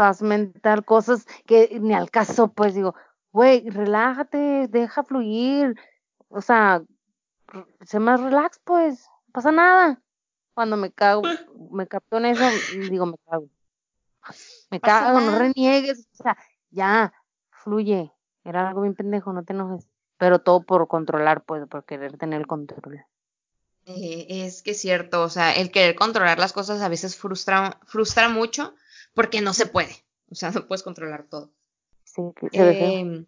paz mental cosas que ni al caso, pues digo, güey, relájate, deja fluir, o sea, sé más relax, pues, no pasa nada. Cuando me cago, me capto en eso, digo, me cago. Me cago, no reniegues, o sea, ya, fluye. Era algo bien pendejo, no te enojes. Pero todo por controlar, pues, por querer tener el control. Eh, es que es cierto, o sea, el querer controlar las cosas a veces frustra, frustra mucho porque no se puede. O sea, no puedes controlar todo. Sí, ve feo. Em,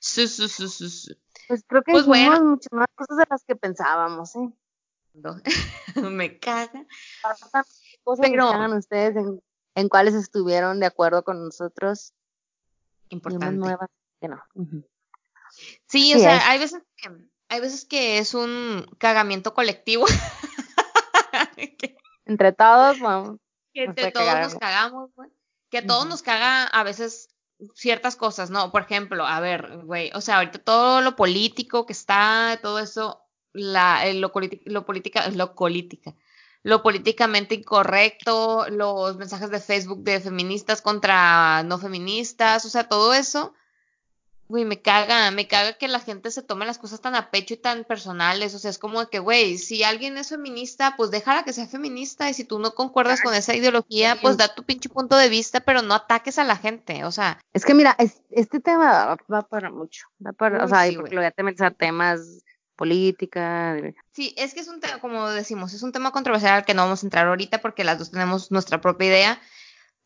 su, su. Pues creo que pues bueno. muchas más cosas de las que pensábamos, ¿eh? Me caga. Cosas Pero- que hagan ustedes en, en cuáles estuvieron de acuerdo con nosotros Importante. nuevas que no. Sí, Sí o sea, es. hay veces que hay veces que es un cagamiento colectivo. Entre todos, vamos. Que entre todos cagar nos cagamos, güey. Que a todos nos caga a veces ciertas cosas, ¿no? Por ejemplo, a ver, güey, o sea, ahorita todo lo político que está, todo eso, la, eh, lo, lo política, lo política, lo políticamente incorrecto, los mensajes de Facebook de feministas contra no feministas, o sea, todo eso, güey, me caga, me caga que la gente se tome las cosas tan a pecho y tan personales, o sea, es como que, güey, si alguien es feminista, pues déjala que sea feminista, y si tú no concuerdas con esa ideología, pues da tu pinche punto de vista, pero no ataques a la gente, o sea, Es que mira, es- este tema va, para mucho. Va para, o sea, sí, porque lo voy a tener temas política. Sí, es que es un tema, como decimos, es un tema controversial al que no vamos a entrar ahorita porque las dos tenemos nuestra propia idea,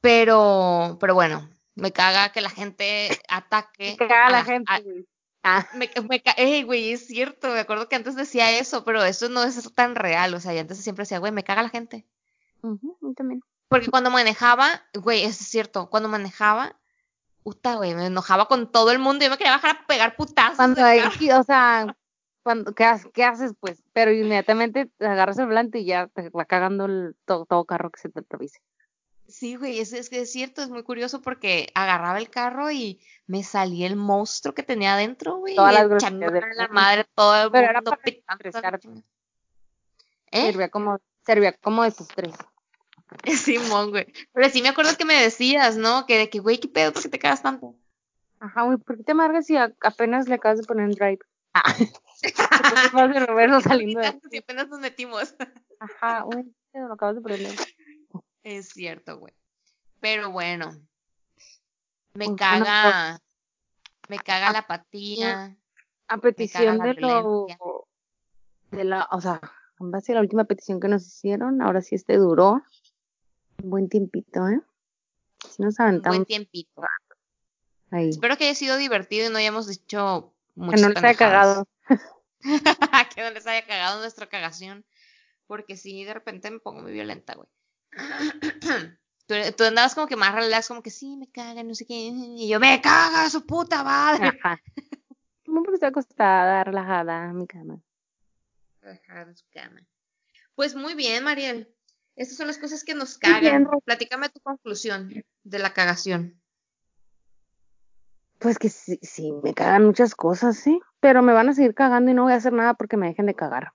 pero, pero bueno, me caga que la gente ataque. Que caga a la gente. a-. Ah, me, me ey, güey, es cierto, me acuerdo que antes decía eso, pero eso no es tan real, o sea, y antes siempre decía, güey, me caga la gente. a mí también. Porque cuando manejaba, güey, eso es cierto, cuando manejaba, puta, güey, me enojaba con todo el mundo. Yo me quería bajar a pegar putazos. Cuando hay, o sea, cuando, ¿qué, ha- qué haces pues? Pero inmediatamente agarras el volante y ya te va cagando el, todo, todo carro que se te atraviese. Sí, güey, es, es que es cierto, es muy curioso porque agarraba el carro y me salía el monstruo que tenía adentro, güey. Todas las groserías del la madre, todo el Pero era para. ¿Eh? Servía como, servía como desestrés. Simón, güey. Pero sí me acuerdo que me decías, ¿no? Que de que, güey, ¿qué pedo? ¿Por qué te cagas tanto? Ajá, güey, ¿por qué te amargas si a- apenas le acabas de poner en drive? Ah. Vas de reverso saliendo de... Si apenas nos metimos. Ajá, güey, lo acabas de poner. Es cierto, güey. Pero bueno. Me Pues, caga. Me caga la apatía. A petición de lo... De la, o sea, en base a la última petición que nos hicieron, ahora sí este duró un buen tiempito, ¿eh? Si nos Un aventamos buen tiempito. ahí. Espero que haya sido divertido y no hayamos dicho Que muchas no les haya cagado. que no les haya cagado nuestra cagación. Porque sí, de repente me pongo muy violenta, güey. tú, tú andabas como que más relax, como que sí, me caga, no sé qué. Y yo, me caga su puta madre. Ajá. Como porque estoy acostada, relajada en mi cama. Relajada en su cama. Pues muy bien, Mariel. Estas son las cosas que nos cagan. Platícame tu conclusión de la cagación. Pues que sí, sí, me cagan muchas cosas, sí. Pero me van a seguir cagando y no voy a hacer nada porque me dejen de cagar.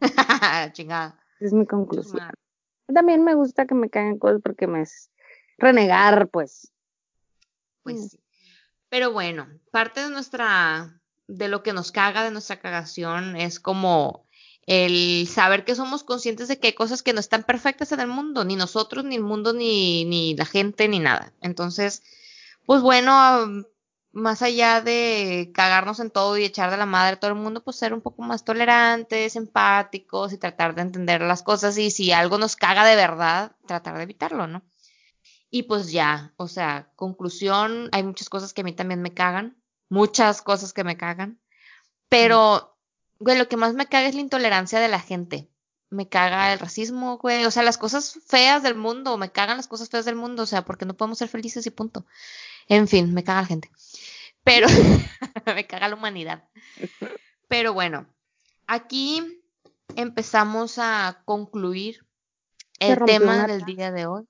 Chingada. Esa es mi conclusión. También me gusta que me caigan cosas porque me es renegar, pues. Pues Mm. sí. Pero bueno, parte de nuestra, de lo que nos caga de nuestra cagación es como el saber que somos conscientes de que hay cosas que no están perfectas en el mundo, ni nosotros, ni el mundo, ni, ni la gente, ni nada. Entonces, pues bueno, más allá de cagarnos en todo y echar de la madre a todo el mundo, pues ser un poco más tolerantes, empáticos y tratar de entender las cosas y si algo nos caga de verdad, tratar de evitarlo, ¿no? Y pues ya, o sea, conclusión, hay muchas cosas que a mí también me cagan, muchas cosas que me cagan, pero, güey, lo que más me caga es la intolerancia de la gente. Me caga el racismo, güey, o sea, las cosas feas del mundo, me cagan las cosas feas del mundo, o sea, porque no podemos ser felices y punto. En fin, me caga la gente. Pero, me caga la humanidad. Pero bueno, aquí empezamos a concluir el tema del día de hoy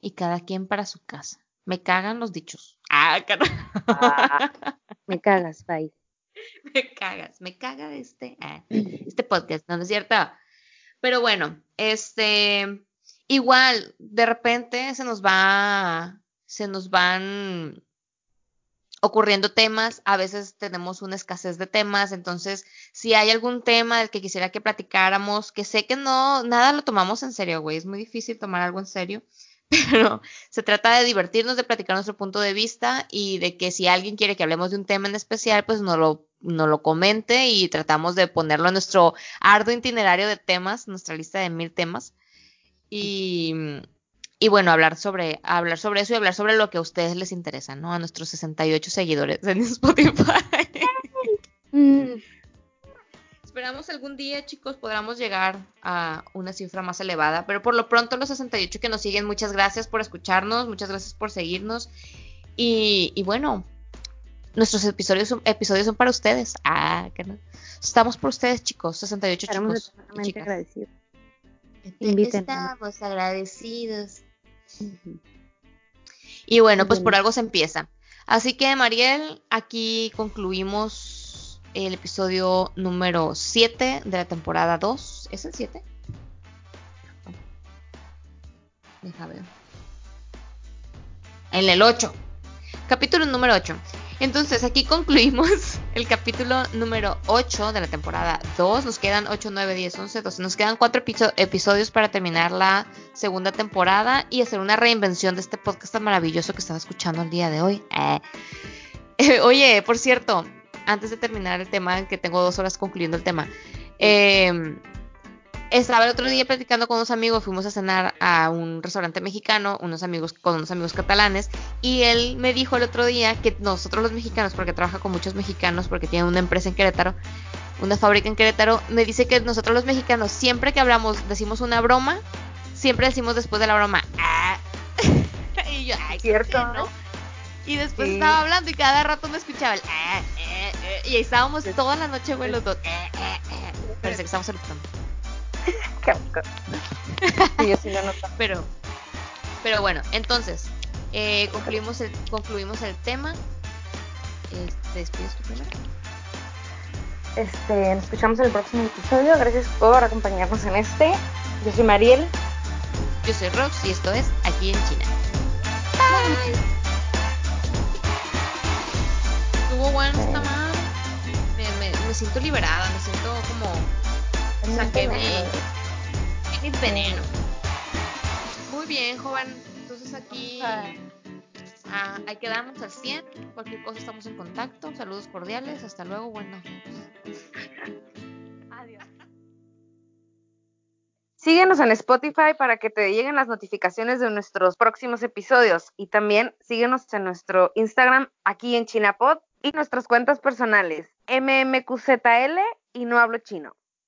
y cada quien para su casa. Me cagan los dichos. Ah, carajo. Ah, me cagas, bye. me cagas, me caga este, ah, este podcast, no, no es cierto. Pero bueno, este, igual, de repente se nos va, se nos van ocurriendo temas, a veces tenemos una escasez de temas, entonces si hay algún tema del que quisiera que platicáramos, que sé que no, nada lo tomamos en serio, güey, es muy difícil tomar algo en serio, pero se trata de divertirnos, de platicar nuestro punto de vista y de que si alguien quiere que hablemos de un tema en especial, pues no lo, no lo comente y tratamos de ponerlo en nuestro arduo itinerario de temas, nuestra lista de mil temas. Y, y bueno, hablar sobre, hablar sobre eso y hablar sobre lo que a ustedes les interesa, ¿no? A nuestros 68 seguidores en Spotify. Mm, Esperamos algún día, chicos, podamos llegar a una cifra más elevada, pero por lo pronto los 68 que nos siguen, muchas gracias por escucharnos, muchas gracias por seguirnos y, y bueno, nuestros episodios son, episodios son para ustedes. Ah, que no. Estamos por ustedes, chicos, 68 estaremos chicos y chicas. agradecidos. Invítenos. Estamos agradecidos. Y bueno, pues por algo se empieza. Así que, Mariel, aquí concluimos el episodio número 7 de la temporada 2. ¿Es el 7? Deja ver. En el 8. Capítulo número 8. Entonces, aquí concluimos el capítulo número 8 de la temporada 2. Nos quedan 8, 9, 10, 11, 12. Nos quedan 4 episodios para terminar la segunda temporada y hacer una reinvención de este podcast tan maravilloso que estaba escuchando el día de hoy. Eh. Eh, oye, por cierto, antes de terminar el tema, que tengo dos horas concluyendo el tema, eh, estaba el otro día platicando con unos amigos, fuimos a cenar a un restaurante mexicano, unos amigos con unos amigos catalanes, y él me dijo el otro día que nosotros los mexicanos, porque trabaja con muchos mexicanos, porque tiene una empresa en Querétaro, una fábrica en Querétaro, me dice que nosotros los mexicanos, siempre que hablamos, decimos una broma, siempre decimos después de la broma, ah. y yo, ay, Cierto, ¿no? Y después estaba hablando y cada rato me escuchaba el eh, eh, eh, y ahí estábamos toda la noche, güey, los dos. Parece que estamos saludando. Qué. Sí, yo sí lo noto. Pero, pero bueno, entonces, eh, concluimos, el, concluimos el tema. Eh, ¿Te despides tú primero? Este, nos escuchamos en el próximo episodio. Gracias por acompañarnos en este. Yo soy Mariel. Yo soy Rox y esto es Aquí en China. Bye. Estuvo bueno esta madre. Me, me, me siento liberada, me siento como saqué mi, mi veneno. Muy bien, joven. Entonces aquí ah, ahí quedamos al 100. Cualquier cosa estamos en contacto. Saludos cordiales. Hasta luego. Buenas noches. Adiós. Síguenos en Spotify para que te lleguen las notificaciones de nuestros próximos episodios y también síguenos en nuestro Instagram aquí en Chinapod y nuestras cuentas personales mmqzl y no hablo chino.